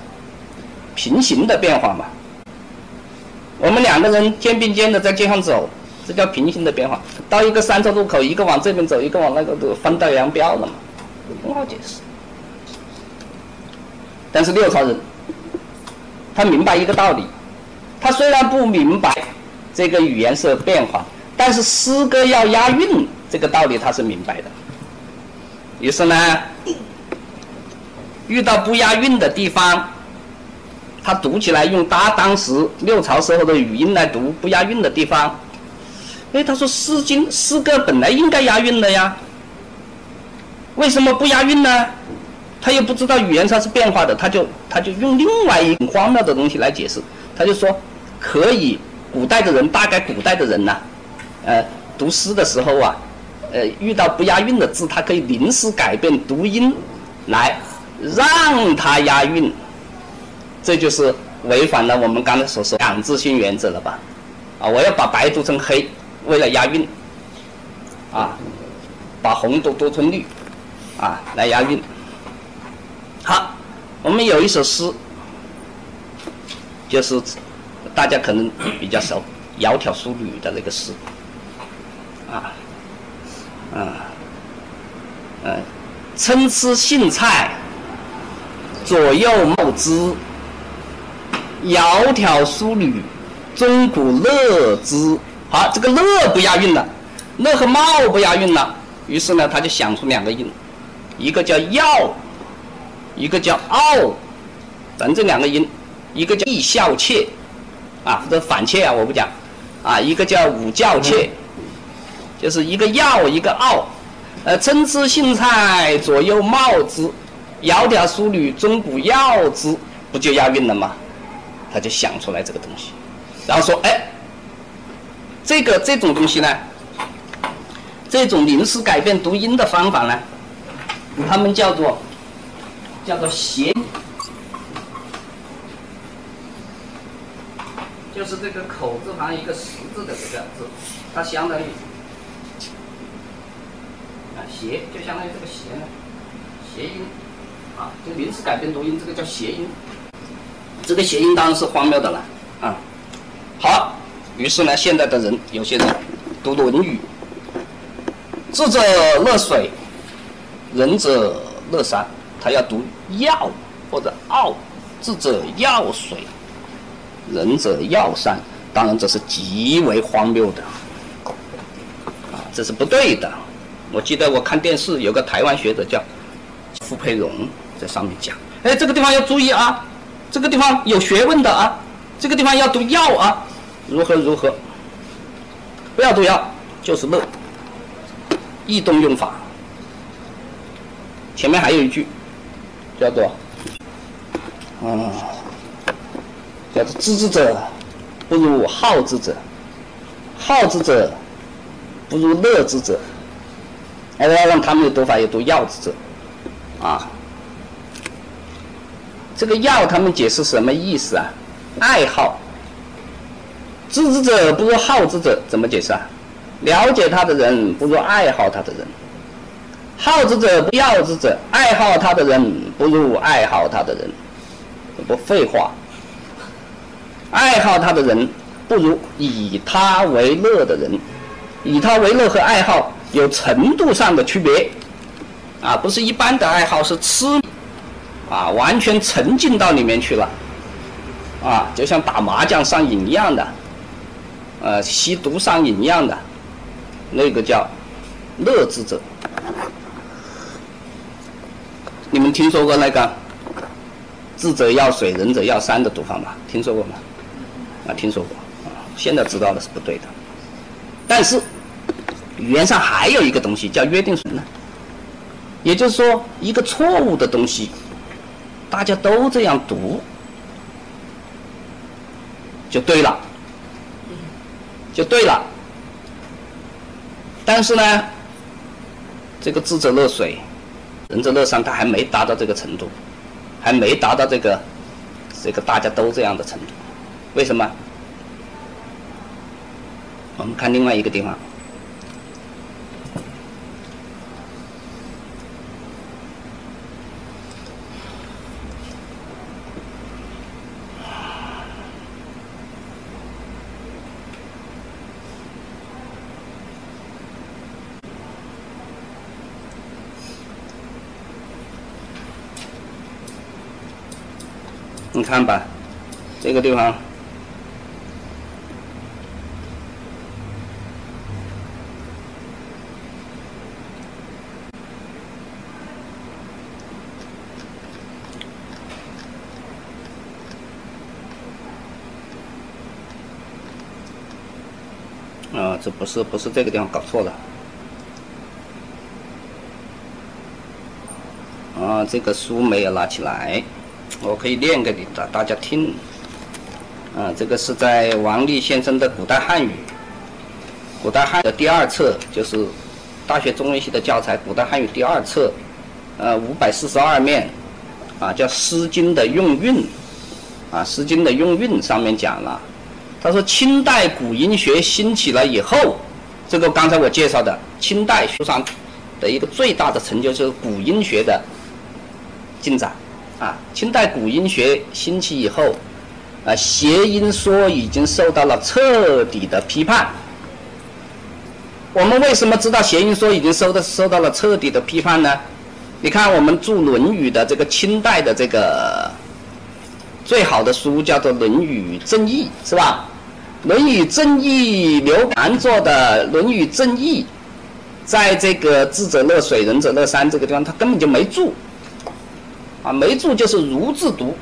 平行的变化嘛。我们两个人肩并肩的在街上走，这叫平行的变化。到一个三岔路口，一个往这边走，一个往那个都分道扬镳了嘛，很好解释。但是六朝人，他明白一个道理，他虽然不明白这个语言是变化，但是诗歌要押韵这个道理他是明白的。于是呢，遇到不押韵的地方，他读起来用他当时六朝时候的语音来读不押韵的地方，哎，他说《诗经》诗歌本来应该押韵的呀，为什么不押韵呢？他又不知道语言它是变化的，他就他就用另外一种荒谬的东西来解释，他就说可以，古代的人大概古代的人呢，呃，读诗的时候啊，呃，遇到不押韵的字，他可以临时改变读音，来让它押韵，这就是违反了我们刚才所说两字性原则了吧？啊，我要把白读成黑，为了押韵，啊，把红读读成绿，啊，来押韵。好，我们有一首诗，就是大家可能比较熟，“窈窕淑女”的那个诗，啊，啊，呃，参差荇菜，左右芼之，窈窕淑女，钟鼓乐之。好，这个乐不押韵了，乐和茂不押韵了。于是呢，他就想出两个音，一个叫要，一个叫傲，咱这两个音，一个叫易笑切，啊，或者反切啊，我不讲，啊，一个叫五教切，就是一个要，一个傲，呃，参差荇菜，左右芼之，窈窕淑女，钟鼓要之，不就押韵了吗？他就想出来这个东西，然后说，哎。这个这种东西呢，这种临时改变读音的方法呢，他们叫做叫做谐，就是这个口字旁一个十字的这个字，它相当于啊谐，就相当于这个谐呢，谐音啊，就临时改变读音，这个叫谐音。这个谐音当然是荒谬的了啊。好。于是呢，现在的人有些人读《论语》，智者乐水，仁者乐山，他要读药或者傲，智者药水，仁者要善。当然，这是极为荒谬的，啊，这是不对的。我记得我看电视，有个台湾学者叫傅佩荣在上面讲，哎，这个地方要注意啊，这个地方有学问的啊，这个地方要读要啊。如何如何？不要读要，就是乐。异动用法。前面还有一句，叫做“嗯，叫做知之者不如好之者，好之者不如乐之者。”还要让他们的读法也读要之者，啊，这个要他们解释什么意思啊？爱好。知之者不如好之者，怎么解释啊？了解他的人不如爱好他的人，好之者不要之者，爱好他的人不如爱好他的人，不废话。爱好他的人不如以他为乐的人，以他为乐和爱好有程度上的区别，啊，不是一般的爱好，是痴，啊，完全沉浸到里面去了，啊，就像打麻将上瘾一样的。呃，吸毒上瘾一样的，那个叫乐之者。你们听说过那个“智者要水，仁者要山”的读法吗？听说过吗？啊，听说过。啊，现在知道的是不对的。但是语言上还有一个东西叫约定俗呢，也就是说，一个错误的东西，大家都这样读，就对了。就对了，但是呢，这个智者乐水，仁者乐山，他还没达到这个程度，还没达到这个这个大家都这样的程度。为什么？我们看另外一个地方。你看吧，这个地方，啊，这不是不是这个地方搞错了，啊，这个书没有拿起来。我可以念给你大大家听，啊，这个是在王立先生的《古代汉语》，古代汉的第二册，就是大学中文系的教材《古代汉语》第二册，呃，五百四十二面，啊，叫《诗经》的用韵，啊，《诗经》的用韵上面讲了，他说清代古音学兴起了以后，这个刚才我介绍的清代书上的一个最大的成就就是古音学的进展。啊，清代古音学兴起以后，啊，谐音说已经受到了彻底的批判。我们为什么知道谐音说已经受到受到了彻底的批判呢？你看，我们注《论语》的这个清代的这个最好的书叫做《论语正义》，是吧？《论语正义》刘安做的《论语正义》，在这个智者乐水，仁者乐山这个地方，他根本就没注，啊，没注就是如字读，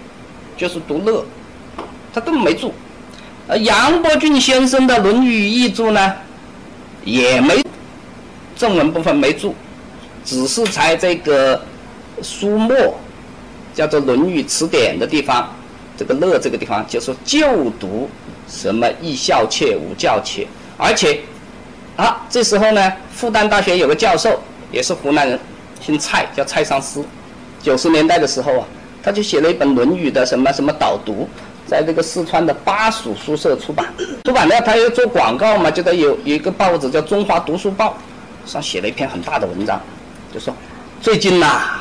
就是读乐，他根本没注。而杨伯峻先生的《论语译注》呢，也没正文部分没注，只是在这个书末叫做《论语词典》的地方，这个“乐”这个地方就说就读什么“亦孝妾，吾教妾”，而且啊，这时候呢，复旦大学有个教授也是湖南人，姓蔡，叫蔡尚思。九十年代的时候啊，他就写了一本《论语》的什么什么导读，在这个四川的巴蜀书社出版。出版呢，他又做广告嘛，就得有有一个报纸叫《中华读书报》，上写了一篇很大的文章，就说最近呐，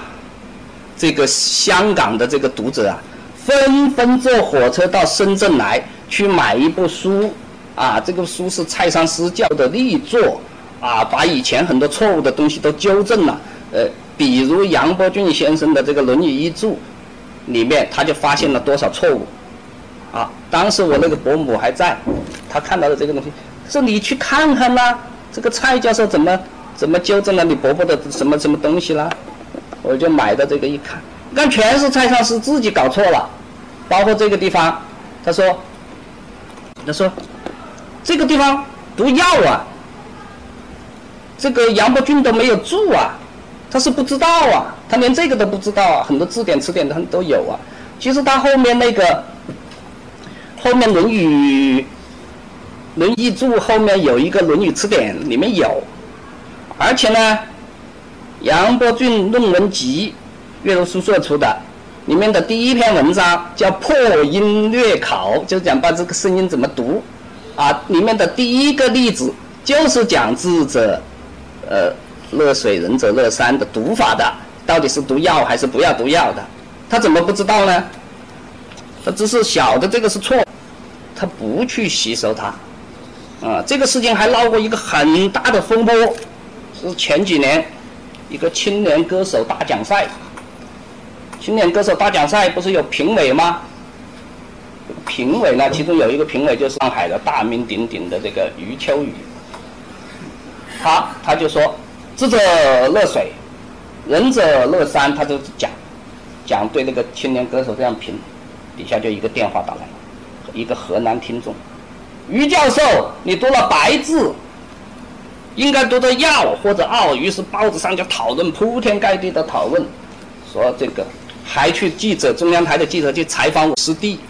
这个香港的这个读者啊，纷纷坐火车到深圳来去买一部书，啊，这个书是蔡尚思教的力作，啊，把以前很多错误的东西都纠正了，呃。比如杨伯峻先生的这个《论语译注》里面，他就发现了多少错误，啊！当时我那个伯母还在，他看到了这个东西，说你去看看啦，这个蔡教授怎么怎么纠正了你伯伯的什么什么东西啦？我就买的这个一看，看全是蔡尚思自己搞错了，包括这个地方，他说，他说这个地方读药啊，这个杨伯峻都没有注啊。他是不知道啊，他连这个都不知道啊，很多字典、词典他都有啊。其实他后面那个后面《论语》《论语注》后面有一个《论语词典》，里面有。而且呢，杨伯峻论文集，岳麓书社出的，里面的第一篇文章叫《破音略考》，就是讲把这个声音怎么读。啊，里面的第一个例子就是讲智者，呃。乐水仁者乐山的读法的，到底是读药还是不要读药的？他怎么不知道呢？他只是晓得这个是错，他不去吸收它。啊，这个事情还闹过一个很大的风波，是前几年一个青年歌手大奖赛。青年歌手大奖赛不是有评委吗？评委呢，其中有一个评委就是上海的大名鼎鼎的这个余秋雨，他他就说。智者乐水，仁者乐山，他就讲，讲对那个青年歌手这样评，底下就一个电话打来，一个河南听众，余教授，你读了白字，应该读的药或者奥，于是报纸上就讨论，铺天盖地的讨论，说这个，还去记者中央台的记者去采访我师弟，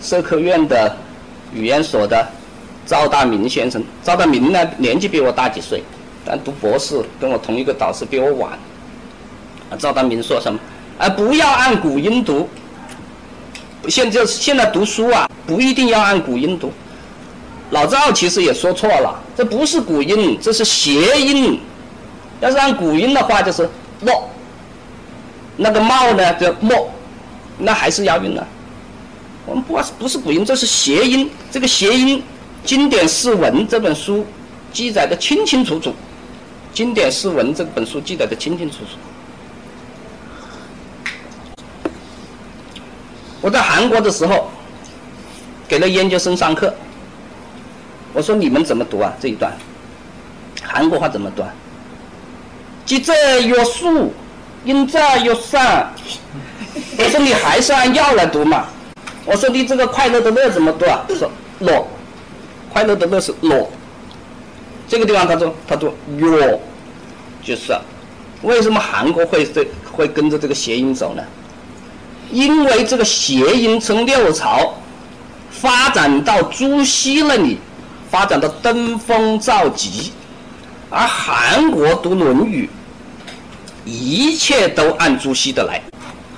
社科院的语言所的赵大明先生，赵大明呢年纪比我大几岁。但读博士跟我同一个导师比我晚。啊，赵大明说什么？啊，不要按古音读。现在现在读书啊，不一定要按古音读。老赵其实也说错了，这不是古音，这是谐音。要是按古音的话，就是“莫”，那个“茂”呢叫“莫”，那还是押韵呢。我们不不是古音，这是谐音。这个谐音，《经典释文》这本书记载的清清楚楚。经典诗文这本书记载的清清楚楚。我在韩国的时候，给了研究生上课，我说你们怎么读啊这一段？韩国话怎么读？记者有数，音者有三。我说你还是按药来读嘛。我说你这个快乐的乐怎么读啊？说乐，快乐的乐是乐。这个地方他说，他说哟，就是为什么韩国会这会跟着这个谐音走呢？因为这个谐音从六朝发展到朱熹那里，发展到登峰造极，而韩国读《论语》，一切都按朱熹的来，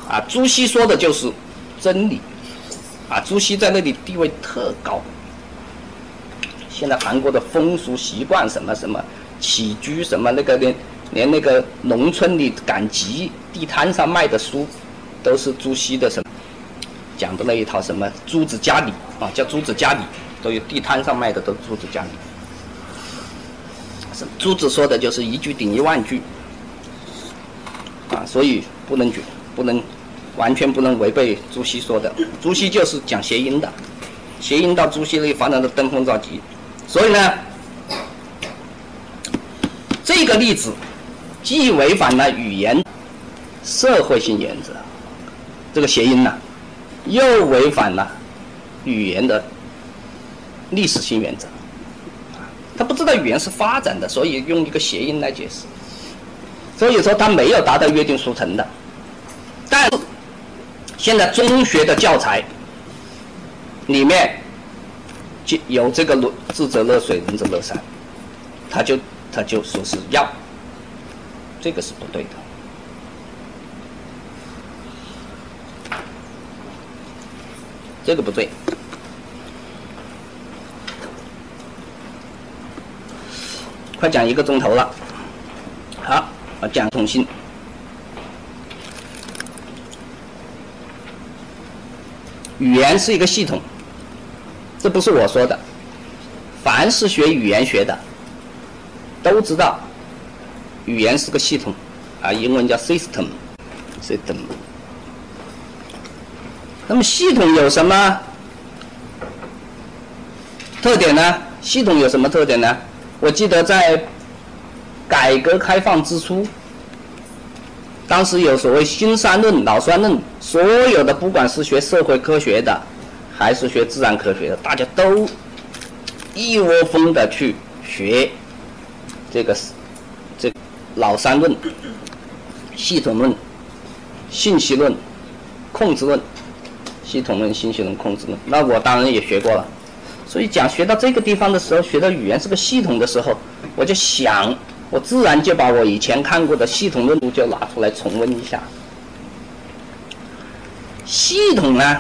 啊，朱熹说的就是真理，啊，朱熹在那里地位特高。现在韩国的风俗习惯什么什么起居什么那个连连那个农村里赶集地摊上卖的书，都是朱熹的什么讲的那一套什么朱子家礼啊，叫朱子家礼，都有地摊上卖的都是诸子家礼。是朱子说的就是一句顶一万句，啊，所以不能举，不能完全不能违背朱熹说的。朱熹就是讲谐音的，谐音到朱熹那里发展的登峰造极，所以呢，这个例子既违反了语言社会性原则，这个谐音呢，又违反了语言的历史性原则。他不知道语言是发展的，所以用一个谐音来解释。所以说他没有达到约定俗成的。但是现在中学的教材里面就有这个“智者乐水，仁者乐山”，他就他就说是要，这个是不对的。这个不对。快讲一个钟头了，好，啊讲通信。语言是一个系统，这不是我说的，凡是学语言学的都知道，语言是个系统，啊，英文叫 system，system。那么系统有什么特点呢？系统有什么特点呢？我记得在改革开放之初，当时有所谓新三论、老三论，所有的不管是学社会科学的，还是学自然科学的，大家都一窝蜂的去学这个这老三论、系统论、信息论、控制论、系统论、信息论、控制论。那我当然也学过了。所以讲学到这个地方的时候，学到语言是个系统的时候，我就想，我自然就把我以前看过的系统论就拿出来重温一下。系统呢，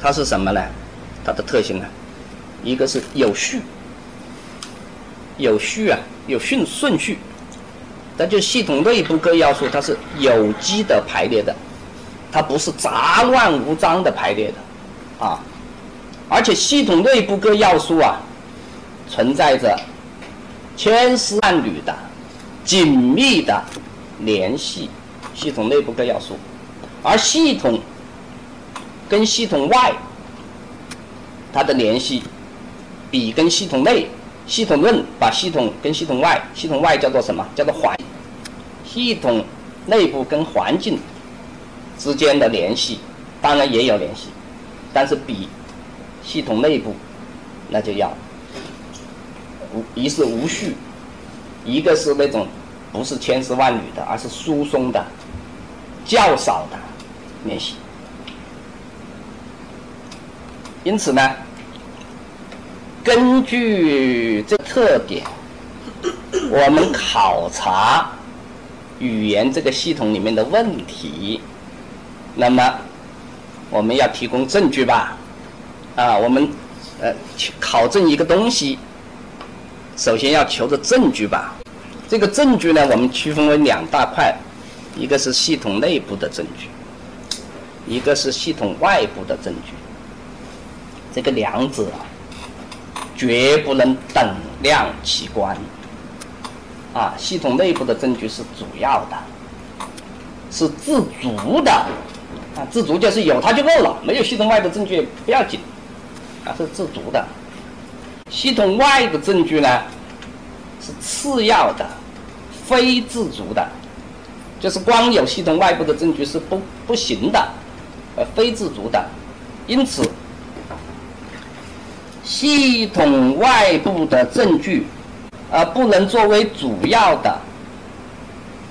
它是什么呢？它的特性呢，一个是有序，有序啊，有顺顺序，那就系统内部各要素它是有机的排列的，它不是杂乱无章的排列的，啊。而且系统内部各要素啊，存在着千丝万缕的紧密的联系。系统内部各要素，而系统跟系统外它的联系，比跟系统内。系统论把系统跟系统外，系统外叫做什么？叫做环。系统内部跟环境之间的联系，当然也有联系，但是比。系统内部，那就要无一是无序，一个是那种不是千丝万缕的，而是疏松的、较少的联系。因此呢，根据这特点，我们考察语言这个系统里面的问题，那么我们要提供证据吧。啊，我们呃考证一个东西，首先要求的证据吧。这个证据呢，我们区分为两大块，一个是系统内部的证据，一个是系统外部的证据。这个两者绝不能等量齐观。啊，系统内部的证据是主要的，是自足的。啊，自足就是有它就够了，没有系统外的证据不要紧。啊是自足的，系统外的证据呢是次要的，非自足的，就是光有系统外部的证据是不不行的，呃，非自足的。因此，系统外部的证据，呃，不能作为主要的，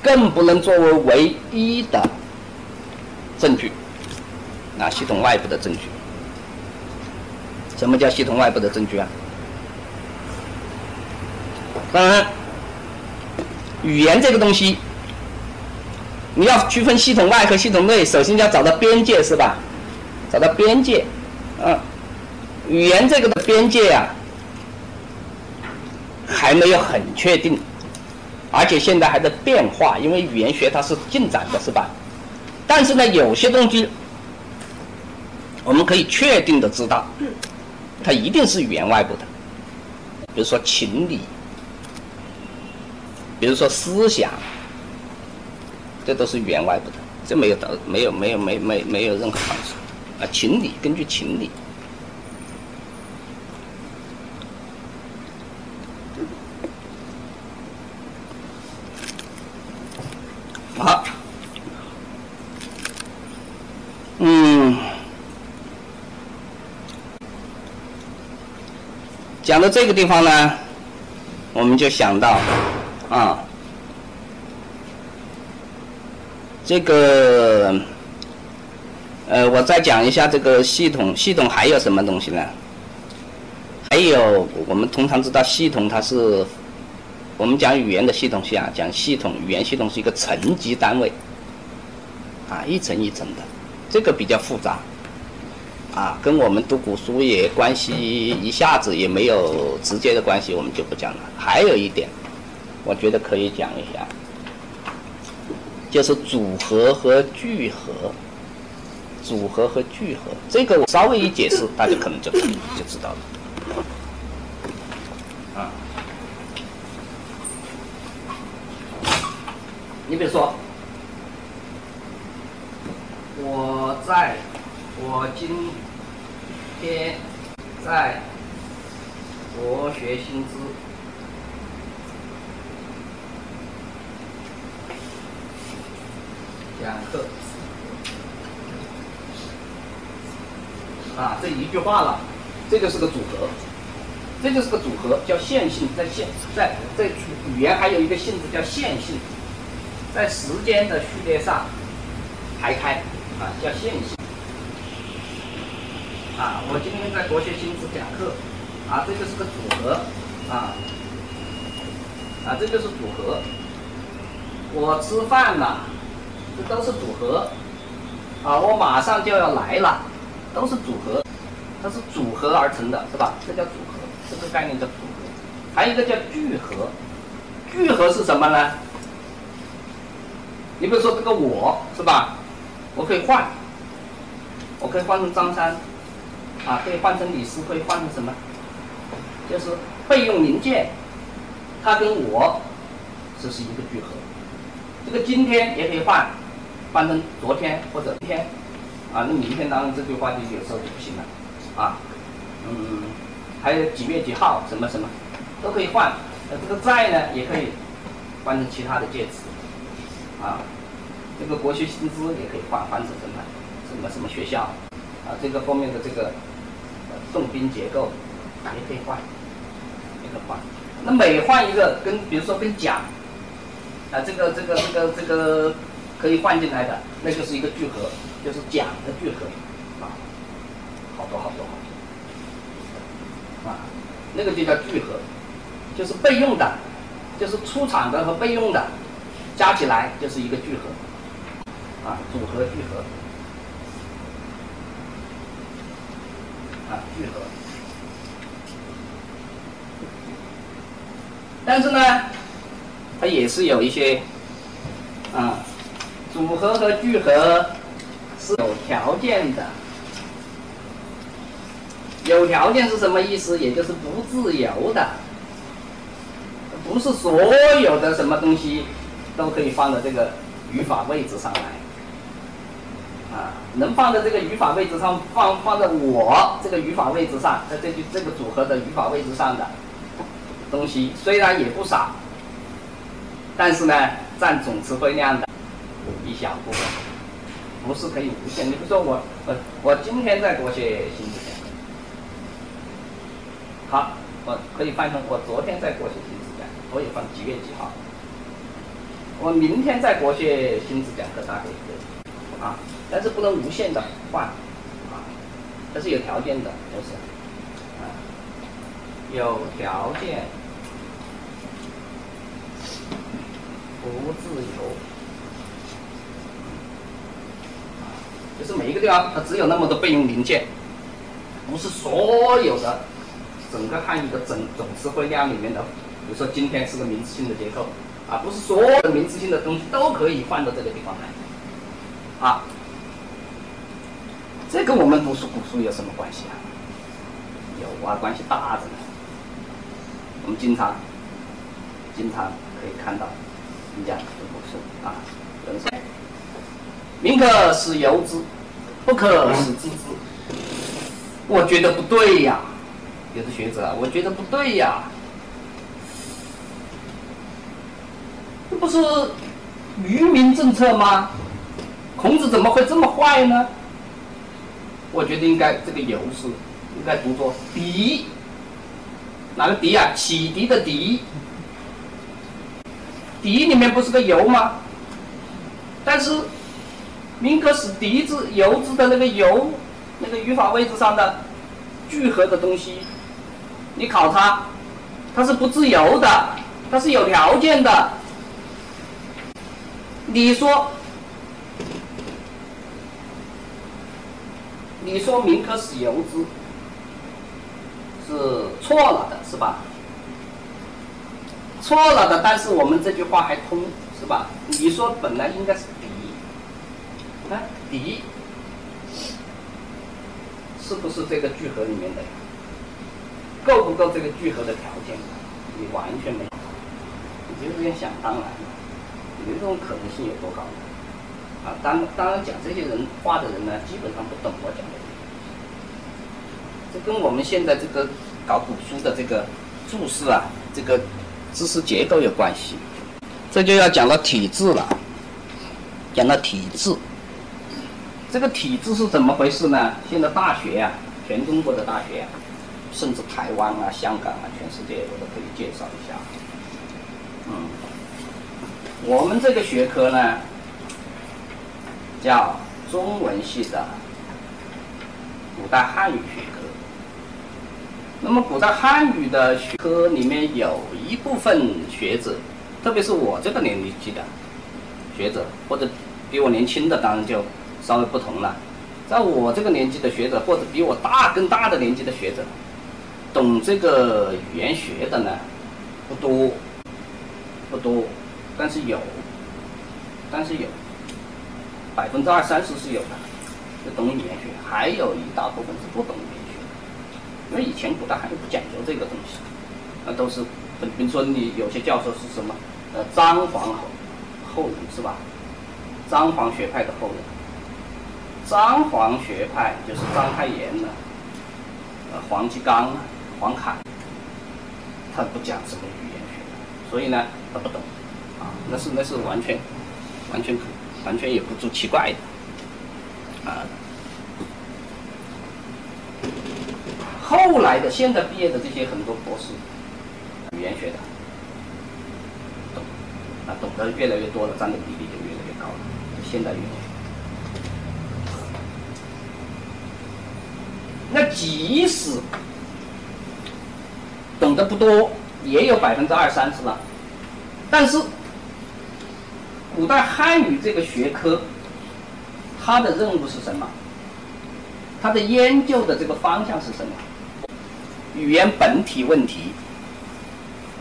更不能作为唯一的证据。啊，系统外部的证据。什么叫系统外部的证据啊？当然，语言这个东西，你要区分系统外和系统内，首先要找到边界，是吧？找到边界，嗯，语言这个的边界啊，还没有很确定，而且现在还在变化，因为语言学它是进展的，是吧？但是呢，有些东西我们可以确定的知道。它一定是语言外部的，比如说情理，比如说思想，这都是言外不得，这没有得，没有没有没没没有任何好处啊。情理，根据情理。好，嗯，讲到这个地方呢，我们就想到啊，这个，呃，我再讲一下这个系统，系统还有什么东西呢？还有我们通常知道系统它是。我们讲语言的系统下，讲系统语言系统是一个层级单位，啊，一层一层的，这个比较复杂，啊，跟我们读古书也关系一下子也没有直接的关系，我们就不讲了。还有一点，我觉得可以讲一下，就是组合和聚合，组合和聚合，这个我稍微一解释，大家可能就就知道了。啊你比如说，我在，我今天在国学新知讲课，啊，这一句话了，这就是个组合，这就是个组合，叫线性，在线，在在语言还有一个性质叫线性。在时间的序列上排开，啊，叫线性。啊，我今天在国学新知讲课，啊，这就是个组合，啊，啊，这就是组合。我吃饭了，这都是组合。啊，我马上就要来了，都是组合，它是组合而成的，是吧？这叫组合，这个概念叫组合。还有一个叫聚合，聚合是什么呢？你比如说这个我是吧？我可以换，我可以换成张三，啊，可以换成李四，可以换成什么？就是备用零件，它跟我这是一个聚合。这个今天也可以换，换成昨天或者天，啊，那明天当然这句话就有时候就不行了，啊，嗯，还有几月几号什么什么都可以换。那这个债呢也可以换成其他的介词。啊，这个国学薪资也可以换换成什么什么什么学校，啊，这个后面的这个重兵结构也可以换，也可以换。那每换一个跟比如说跟甲，啊，这个这个这个这个可以换进来的，那就是一个聚合，就是甲的聚合，啊，好多好多好多，啊，那个就叫聚合，就是备用的，就是出厂的和备用的。加起来就是一个聚合，啊，组合聚合，啊，聚合。但是呢，它也是有一些，啊，组合和聚合是有条件的。有条件是什么意思？也就是不自由的，不是所有的什么东西。都可以放到这个语法位置上来，啊，能放在这个语法位置上，放放在我这个语法位置上，在这句这个组合的语法位置上的东西，虽然也不少，但是呢，占总词汇量的一小部分，不是可以无限。你比如说我，我我今天在国学新知讲，好，我可以换成我昨天在国学新知讲，我也放几月几号。我明天在国学新知讲课，大概可以啊，但是不能无限的换啊，这是有条件的，就是啊，有条件不自由。就是每一个地方它只有那么多备用零件，不是所有的整个汉语的整总词汇量里面的，比如说今天是个名词性的结构。啊，不是所有的名词性的东西都可以放到这个地方来，啊，这跟我们读书古书有什么关系啊？有啊，关系大着呢。我们经常、经常可以看到人家读古书啊，人说民可使由之，不可使知之。我觉得不对呀，有的学者啊，我觉得不对呀，这不是愚民政策吗？孔子怎么会这么坏呢？我觉得应该这个“游”是应该读作“敌”，哪个“敌”啊？启迪的“迪”，“迪”里面不是个“游”吗？但是“民可使敌之由之”的那个“游”，那个语法位置上的聚合的东西，你考它，它是不自由的，它是有条件的。你说？你说“民可使由之”是错了的，是吧？错了的，但是我们这句话还通，是吧？你说本来应该是“敌”，啊，“敌”是不是这个聚合里面的？够不够这个聚合的条件？你完全没有，你就这样想当然，你这种可能性有多高？啊，当当然讲这些人话的人呢，基本上不懂我讲的。这跟我们现在这个搞古书的这个注释啊，这个知识结构有关系。这就要讲到体制了，讲到体制。这个体制是怎么回事呢？现在大学呀，全中国的大学啊，甚至台湾啊、香港啊，全世界我都可以介绍一下。嗯，我们这个学科呢。叫中文系的古代汉语学科。那么古代汉语的学科里面有一部分学者，特别是我这个年纪的学者，或者比我年轻的，当然就稍微不同了。在我这个年纪的学者，或者比我大更大的年纪的学者，懂这个语言学的呢，不多，不多，但是有，但是有。百分之二三十是有的，是懂语言学，还有一大部分是不懂语言学，因为以前古代还不讲究这个东西，那都是，比如说你有些教授是什么，呃，张皇后后人是吧？张皇学派的后人，张皇学派就是章太炎呢，呃，黄继刚啊，黄侃，他不讲什么语言学，所以呢，他不懂，啊，那是那是完全，完全可。完全也不足奇怪的，啊！后来的现在毕业的这些很多博士，语言学的，懂，啊，懂得越来越多了，占的比例就越来越高了。现代语言那即使懂得不多，也有百分之二三十了，但是。古代汉语这个学科，它的任务是什么？它的研究的这个方向是什么？语言本体问题。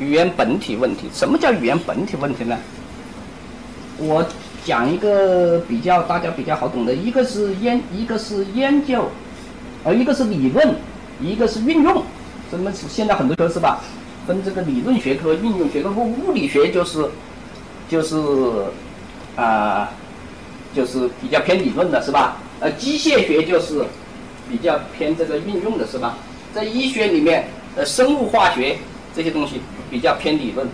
语言本体问题，什么叫语言本体问题呢？我讲一个比较大家比较好懂的，一个是研，一个是研究，而一个是理论，一个是运用。什么？现在很多科是吧？分这个理论学科、运用学科。物物理学就是。就是，啊，就是比较偏理论的是吧？呃，机械学就是比较偏这个运用的是吧？在医学里面，呃，生物化学这些东西比较偏理论，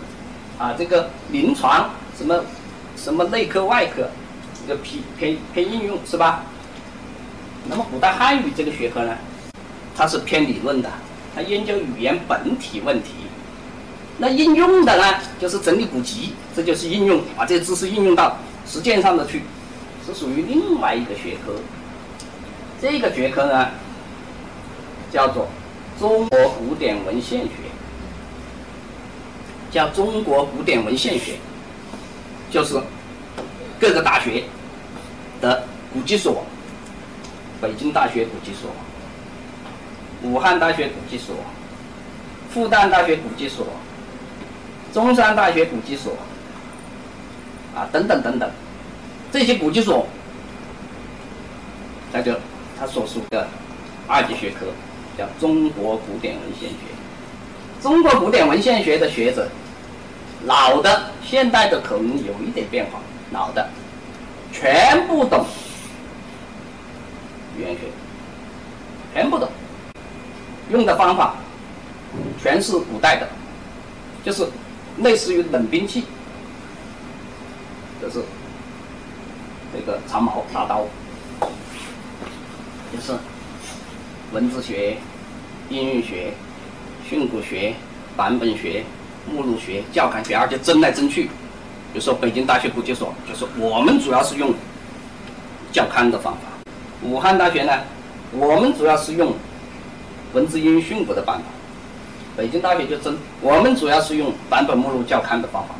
啊，这个临床什么什么内科外科，这个偏偏偏应用是吧？那么古代汉语这个学科呢，它是偏理论的，它研究语言本体问题。那应用的呢，就是整理古籍，这就是应用，把这些知识应用到实践上的去，是属于另外一个学科。这个学科呢，叫做中国古典文献学，叫中国古典文献学，就是各个大学的古籍所，北京大学古籍所，武汉大学古籍所，复旦大学古籍所。中山大学古籍所，啊，等等等等，这些古籍所，它就它所属的二级学科叫中国古典文献学。中国古典文献学的学者，老的、现代的可能有一点变化，老的全部懂语言学，全部懂，用的方法全是古代的，就是类似于冷兵器，就是这个长矛、大刀，就是文字学、音韵学、训诂学、版本学。目录学、教刊学，而且争来争去。比如说北京大学古籍所，就是我们主要是用教刊的方法；武汉大学呢，我们主要是用文字音训诂的办法。北京大学就争，我们主要是用版本目录教刊的方法。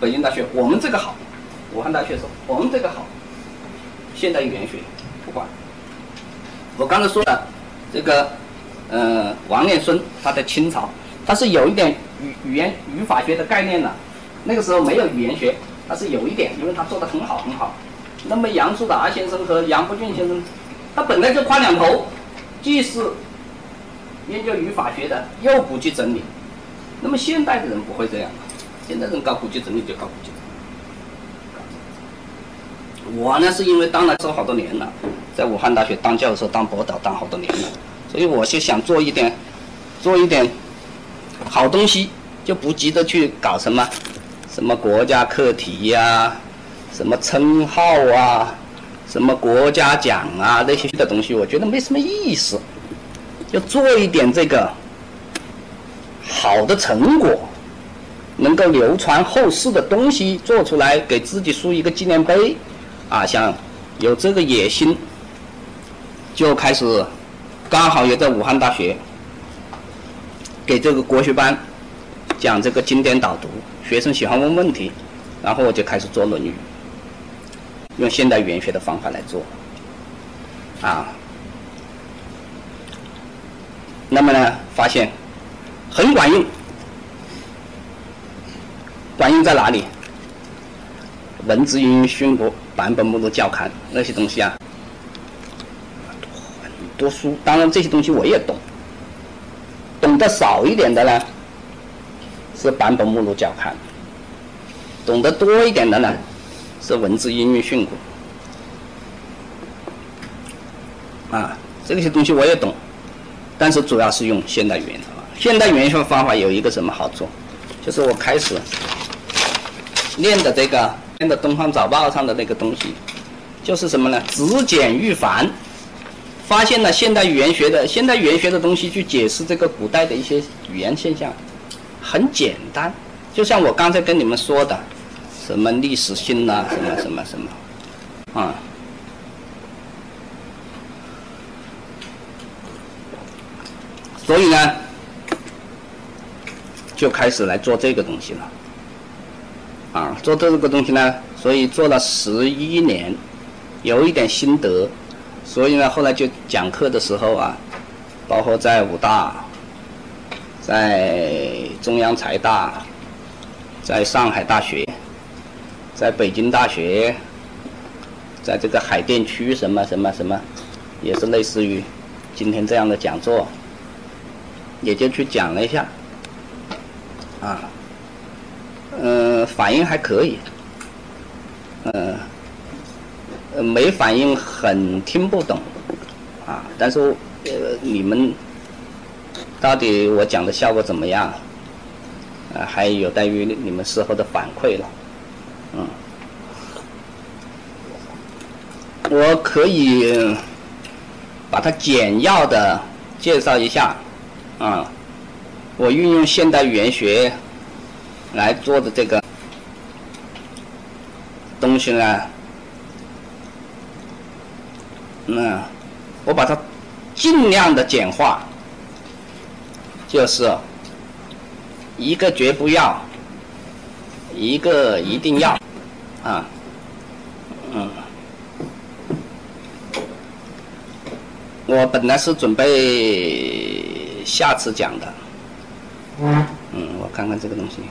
北京大学我们这个好，武汉大学说我们这个好。现代语言学不管。我刚才说的这个，呃，王念孙他在清朝，他是有一点。语语言语法学的概念的，那个时候没有语言学，他是有一点，因为他做的很好很好。那么杨树达先生和杨伯峻先生，他本来就夸两头，既是研究语法学的，又古籍整理。那么现代的人不会这样，现代人搞古籍整理就搞古籍整理。我呢是因为当了这好多年了，在武汉大学当教授、当博导当好多年了，所以我就想做一点，做一点。好东西就不急着去搞什么，什么国家课题呀，什么称号啊，什么国家奖啊那些的东西，我觉得没什么意思。要做一点这个好的成果，能够流传后世的东西做出来，给自己竖一个纪念碑，啊，像有这个野心，就开始刚好也在武汉大学。给这个国学班讲这个经典导读，学生喜欢问问题，然后我就开始做《论语》，用现代语言学的方法来做，啊，那么呢，发现很管用，管用在哪里？文字音训诂、版本目录教刊那些东西啊，很多书，当然这些东西我也懂。懂得少一点的呢，是版本目录教刊；懂得多一点的呢，是文字音韵训诂。啊，这些东西我也懂，但是主要是用现代语言的方法。现代语言学方法有一个什么好处？就是我开始练的这个练的《东方早报》上的那个东西，就是什么呢？只简欲繁。发现了现代语言学的现代语言学的东西去解释这个古代的一些语言现象，很简单，就像我刚才跟你们说的，什么历史性呐，什么什么什么，啊，所以呢，就开始来做这个东西了，啊，做这个东西呢，所以做了十一年，有一点心得。所以呢，后来就讲课的时候啊，包括在武大、在中央财大、在上海大学、在北京大学、在这个海淀区什么什么什么，也是类似于今天这样的讲座，也就去讲了一下，啊，嗯，反应还可以，嗯。没反应，很听不懂，啊！但是，呃，你们到底我讲的效果怎么样？啊，还有待于你们事后的反馈了，嗯。我可以把它简要的介绍一下，啊，我运用现代语言学来做的这个东西呢。那我把它尽量的简化，就是一个绝不要，一个一定要，啊，嗯，我本来是准备下次讲的。嗯。我看看这个东西。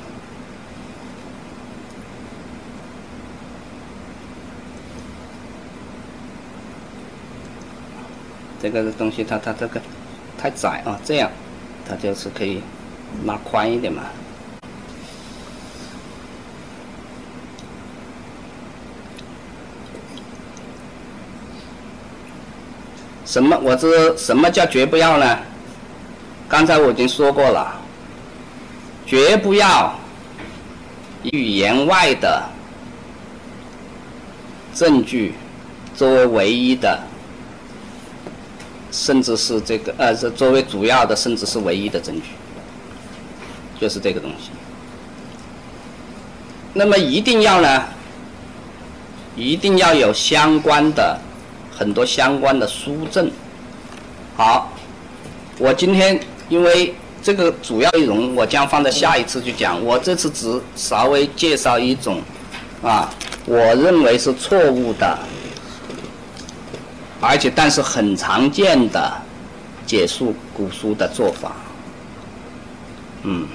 这个东西它它这个太窄啊这样它就是可以拉宽一点嘛。什么我这什么叫绝不要呢？刚才我已经说过了，绝不要语言外的证据作为唯一的，甚至是这个呃，是作为主要的，甚至是唯一的证据，就是这个东西。那么一定要呢，一定要有相关的很多相关的书证。好，我今天因为这个主要内容，我将放在下一次去讲。我这次只稍微介绍一种，啊，我认为是错误的，而且但是很常见的解述古书的做法，嗯。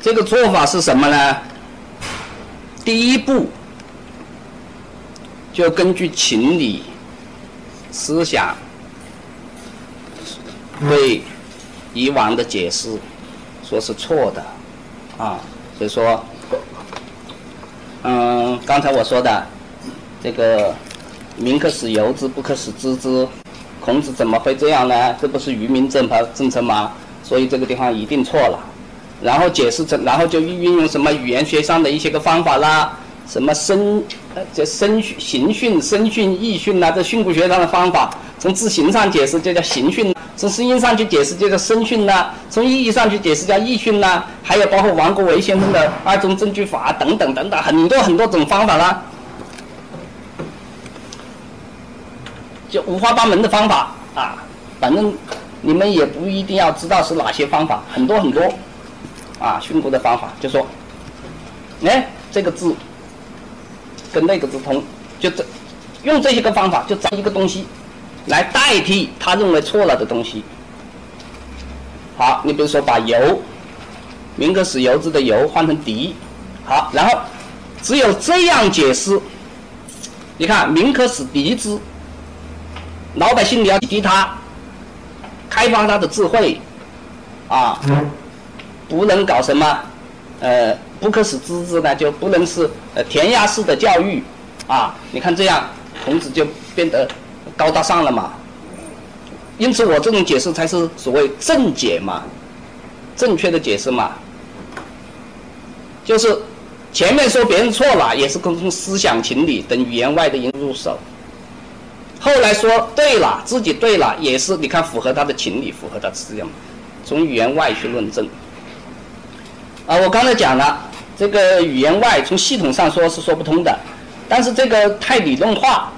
这个做法是什么呢？第一步，就根据情理、思想，对以往的解释说是错的，啊，所以说，嗯，刚才我说的这个“民可使由之，不可使知之”，孔子怎么会这样呢？这不是愚民政策政策吗？所以这个地方一定错了。然后解释成，然后就运用什么语言学上的一些个方法啦，什么声，呃，这声训、形训、声训、意训呐，这训诂学上的方法，从字形上解释就叫形训，从声音上去解释就叫声训呐，从意义上去解释叫意训呐，还有包括王国维先生的二中证据法等等等等，很多很多种方法啦，就五花八门的方法啊，反正你们也不一定要知道是哪些方法，很多很多。啊，训诂的方法就说，哎，这个字跟那个字通，就这用这些个方法，就找一个东西来代替他认为错了的东西。好，你比如说把“由”，民可使由之的“由”换成“敌”，好，然后只有这样解释，你看“民可使敌之”，老百姓你要敌他，开发他的智慧，啊。不能搞什么，呃，不可使知之呢，就不能是呃填鸭式的教育，啊，你看这样，孔子就变得高大上了嘛。因此，我这种解释才是所谓正解嘛，正确的解释嘛。就是前面说别人错了，也是从思想情理等语言外的因入手；后来说对了，自己对了，也是你看符合他的情理，符合他的思想，从语言外去论证。啊，我刚才讲了，这个语言外从系统上说是说不通的，但是这个太理论化，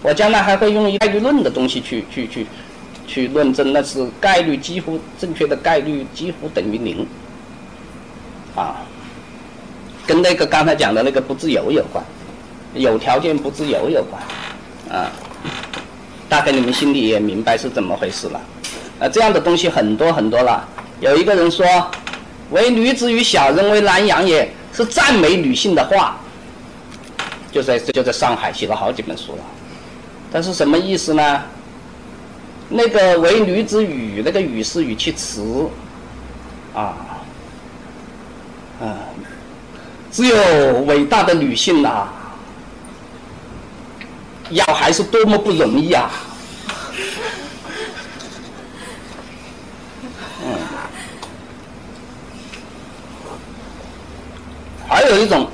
我将来还会用概率论的东西去去去去论证，那是概率几乎正确的概率几乎等于零，啊，跟那个刚才讲的那个不自由有关，有条件不自由有关，啊，大概你们心里也明白是怎么回事了，啊，这样的东西很多很多了，有一个人说。唯女子与小人为难养也，是赞美女性的话。就在就在上海写了好几本书了，但是什么意思呢？那个唯女子与那个语是语气词，啊，啊，只有伟大的女性呐，要还是多么不容易啊！还有一种，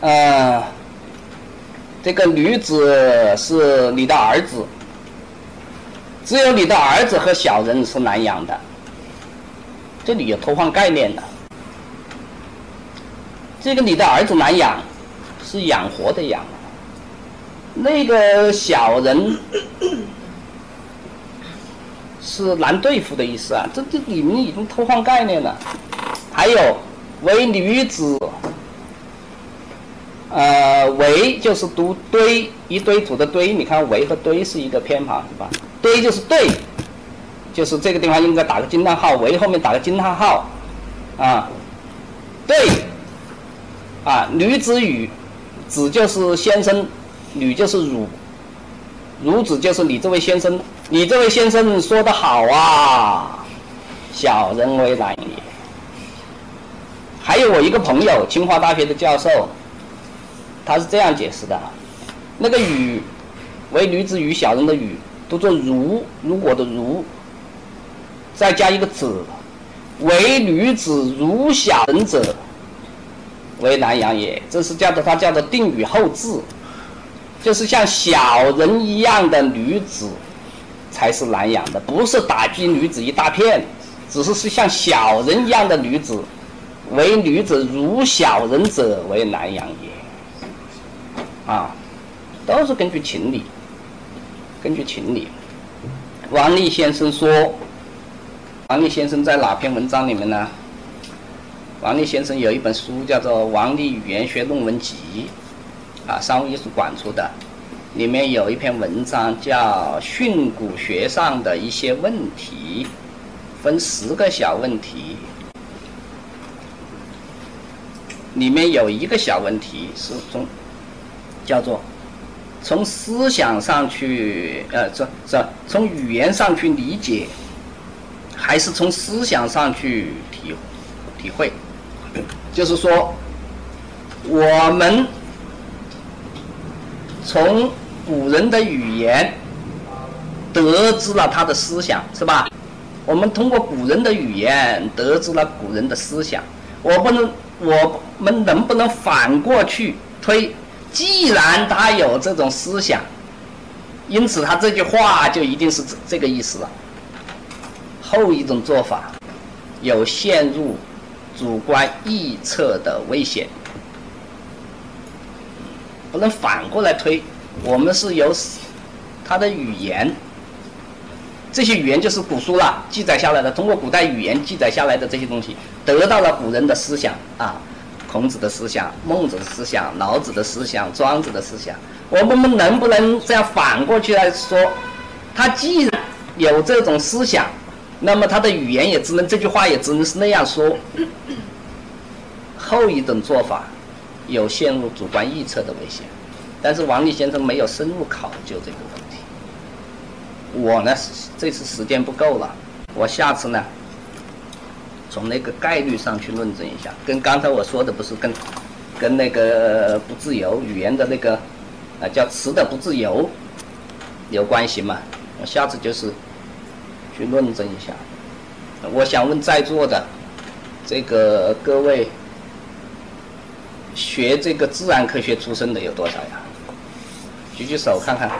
呃，这个女子是你的儿子，只有你的儿子和小人是难养的，这里有偷换概念的。这个你的儿子难养，是养活的养，那个小人。是难对付的意思啊！这这里面已经偷换概念了。还有，为女子，呃，为就是读堆一堆土的堆，你看为和堆是一个偏旁是吧？堆就是对，就是这个地方应该打个惊叹号，为后面打个惊叹号，啊，对，啊，女子与，子就是先生，女就是汝。孺子就是你这位先生，你这位先生说的好啊，小人为难也。还有我一个朋友，清华大学的教授，他是这样解释的：那个“禹”为女子与小人的“禹”，读作“如”，如果的“如”，再加一个“子”，为女子如小人者，为南阳也。这是叫做他叫做定语后置，就是像小人一样的女子，才是南阳的，不是打击女子一大片，只是是像小人一样的女子。为女子如小人者，为南阳也。啊，都是根据情理，根据情理。王立先生说，王立先生在哪篇文章里面呢？王立先生有一本书叫做《王立语言学论文集》，啊，商务印书馆出的，里面有一篇文章叫《训诂学上的一些问题》，分十个小问题。里面有一个小问题是从叫做从思想上去呃，这这从语言上去理解，还是从思想上去体体会？就是说，我们从古人的语言得知了他的思想，是吧？我们通过古人的语言得知了古人的思想，我不能。我们能不能反过去推？既然他有这种思想，因此他这句话就一定是这这个意思了。后一种做法，有陷入主观臆测的危险。不能反过来推，我们是由他的语言，这些语言就是古书了，记载下来的，通过古代语言记载下来的这些东西。得到了古人的思想啊，孔子的思想、孟子的思想、老子的思想、庄子的思想，我们能不能这样反过去来说？他既然有这种思想，那么他的语言也只能这句话也只能是那样说。后一种做法有陷入主观臆测的危险，但是王立先生没有深入考究这个问题。我呢，这次时间不够了，我下次呢。从那个概率上去论证一下，跟刚才我说的不是跟，跟那个不自由语言的那个，啊叫词的不自由，有关系吗？我下次就是去论证一下。我想问在座的这个各位，学这个自然科学出身的有多少呀？举举手看看。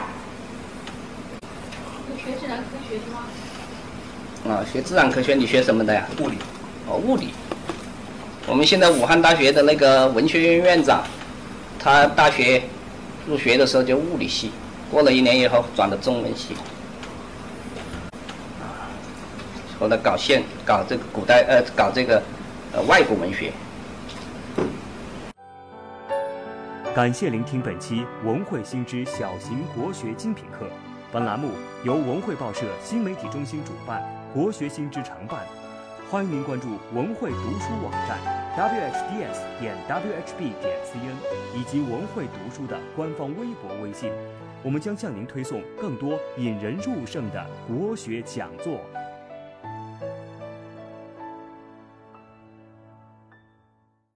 学自然科学的吗？啊，学自然科学，你学什么的呀？物理。哦，物理。我们现在武汉大学的那个文学院院长，他大学入学的时候就物理系，过了一年以后转的中文系，后来搞现搞这个古代呃搞这个呃外国文学。感谢聆听本期文汇新知小型国学精品课，本栏目由文汇报社新媒体中心主办，国学新知常办。欢迎您关注文汇读书网站 whds 点 whb 点 cn 以及文汇读书的官方微博、微信，我们将向您推送更多引人入胜的国学讲座。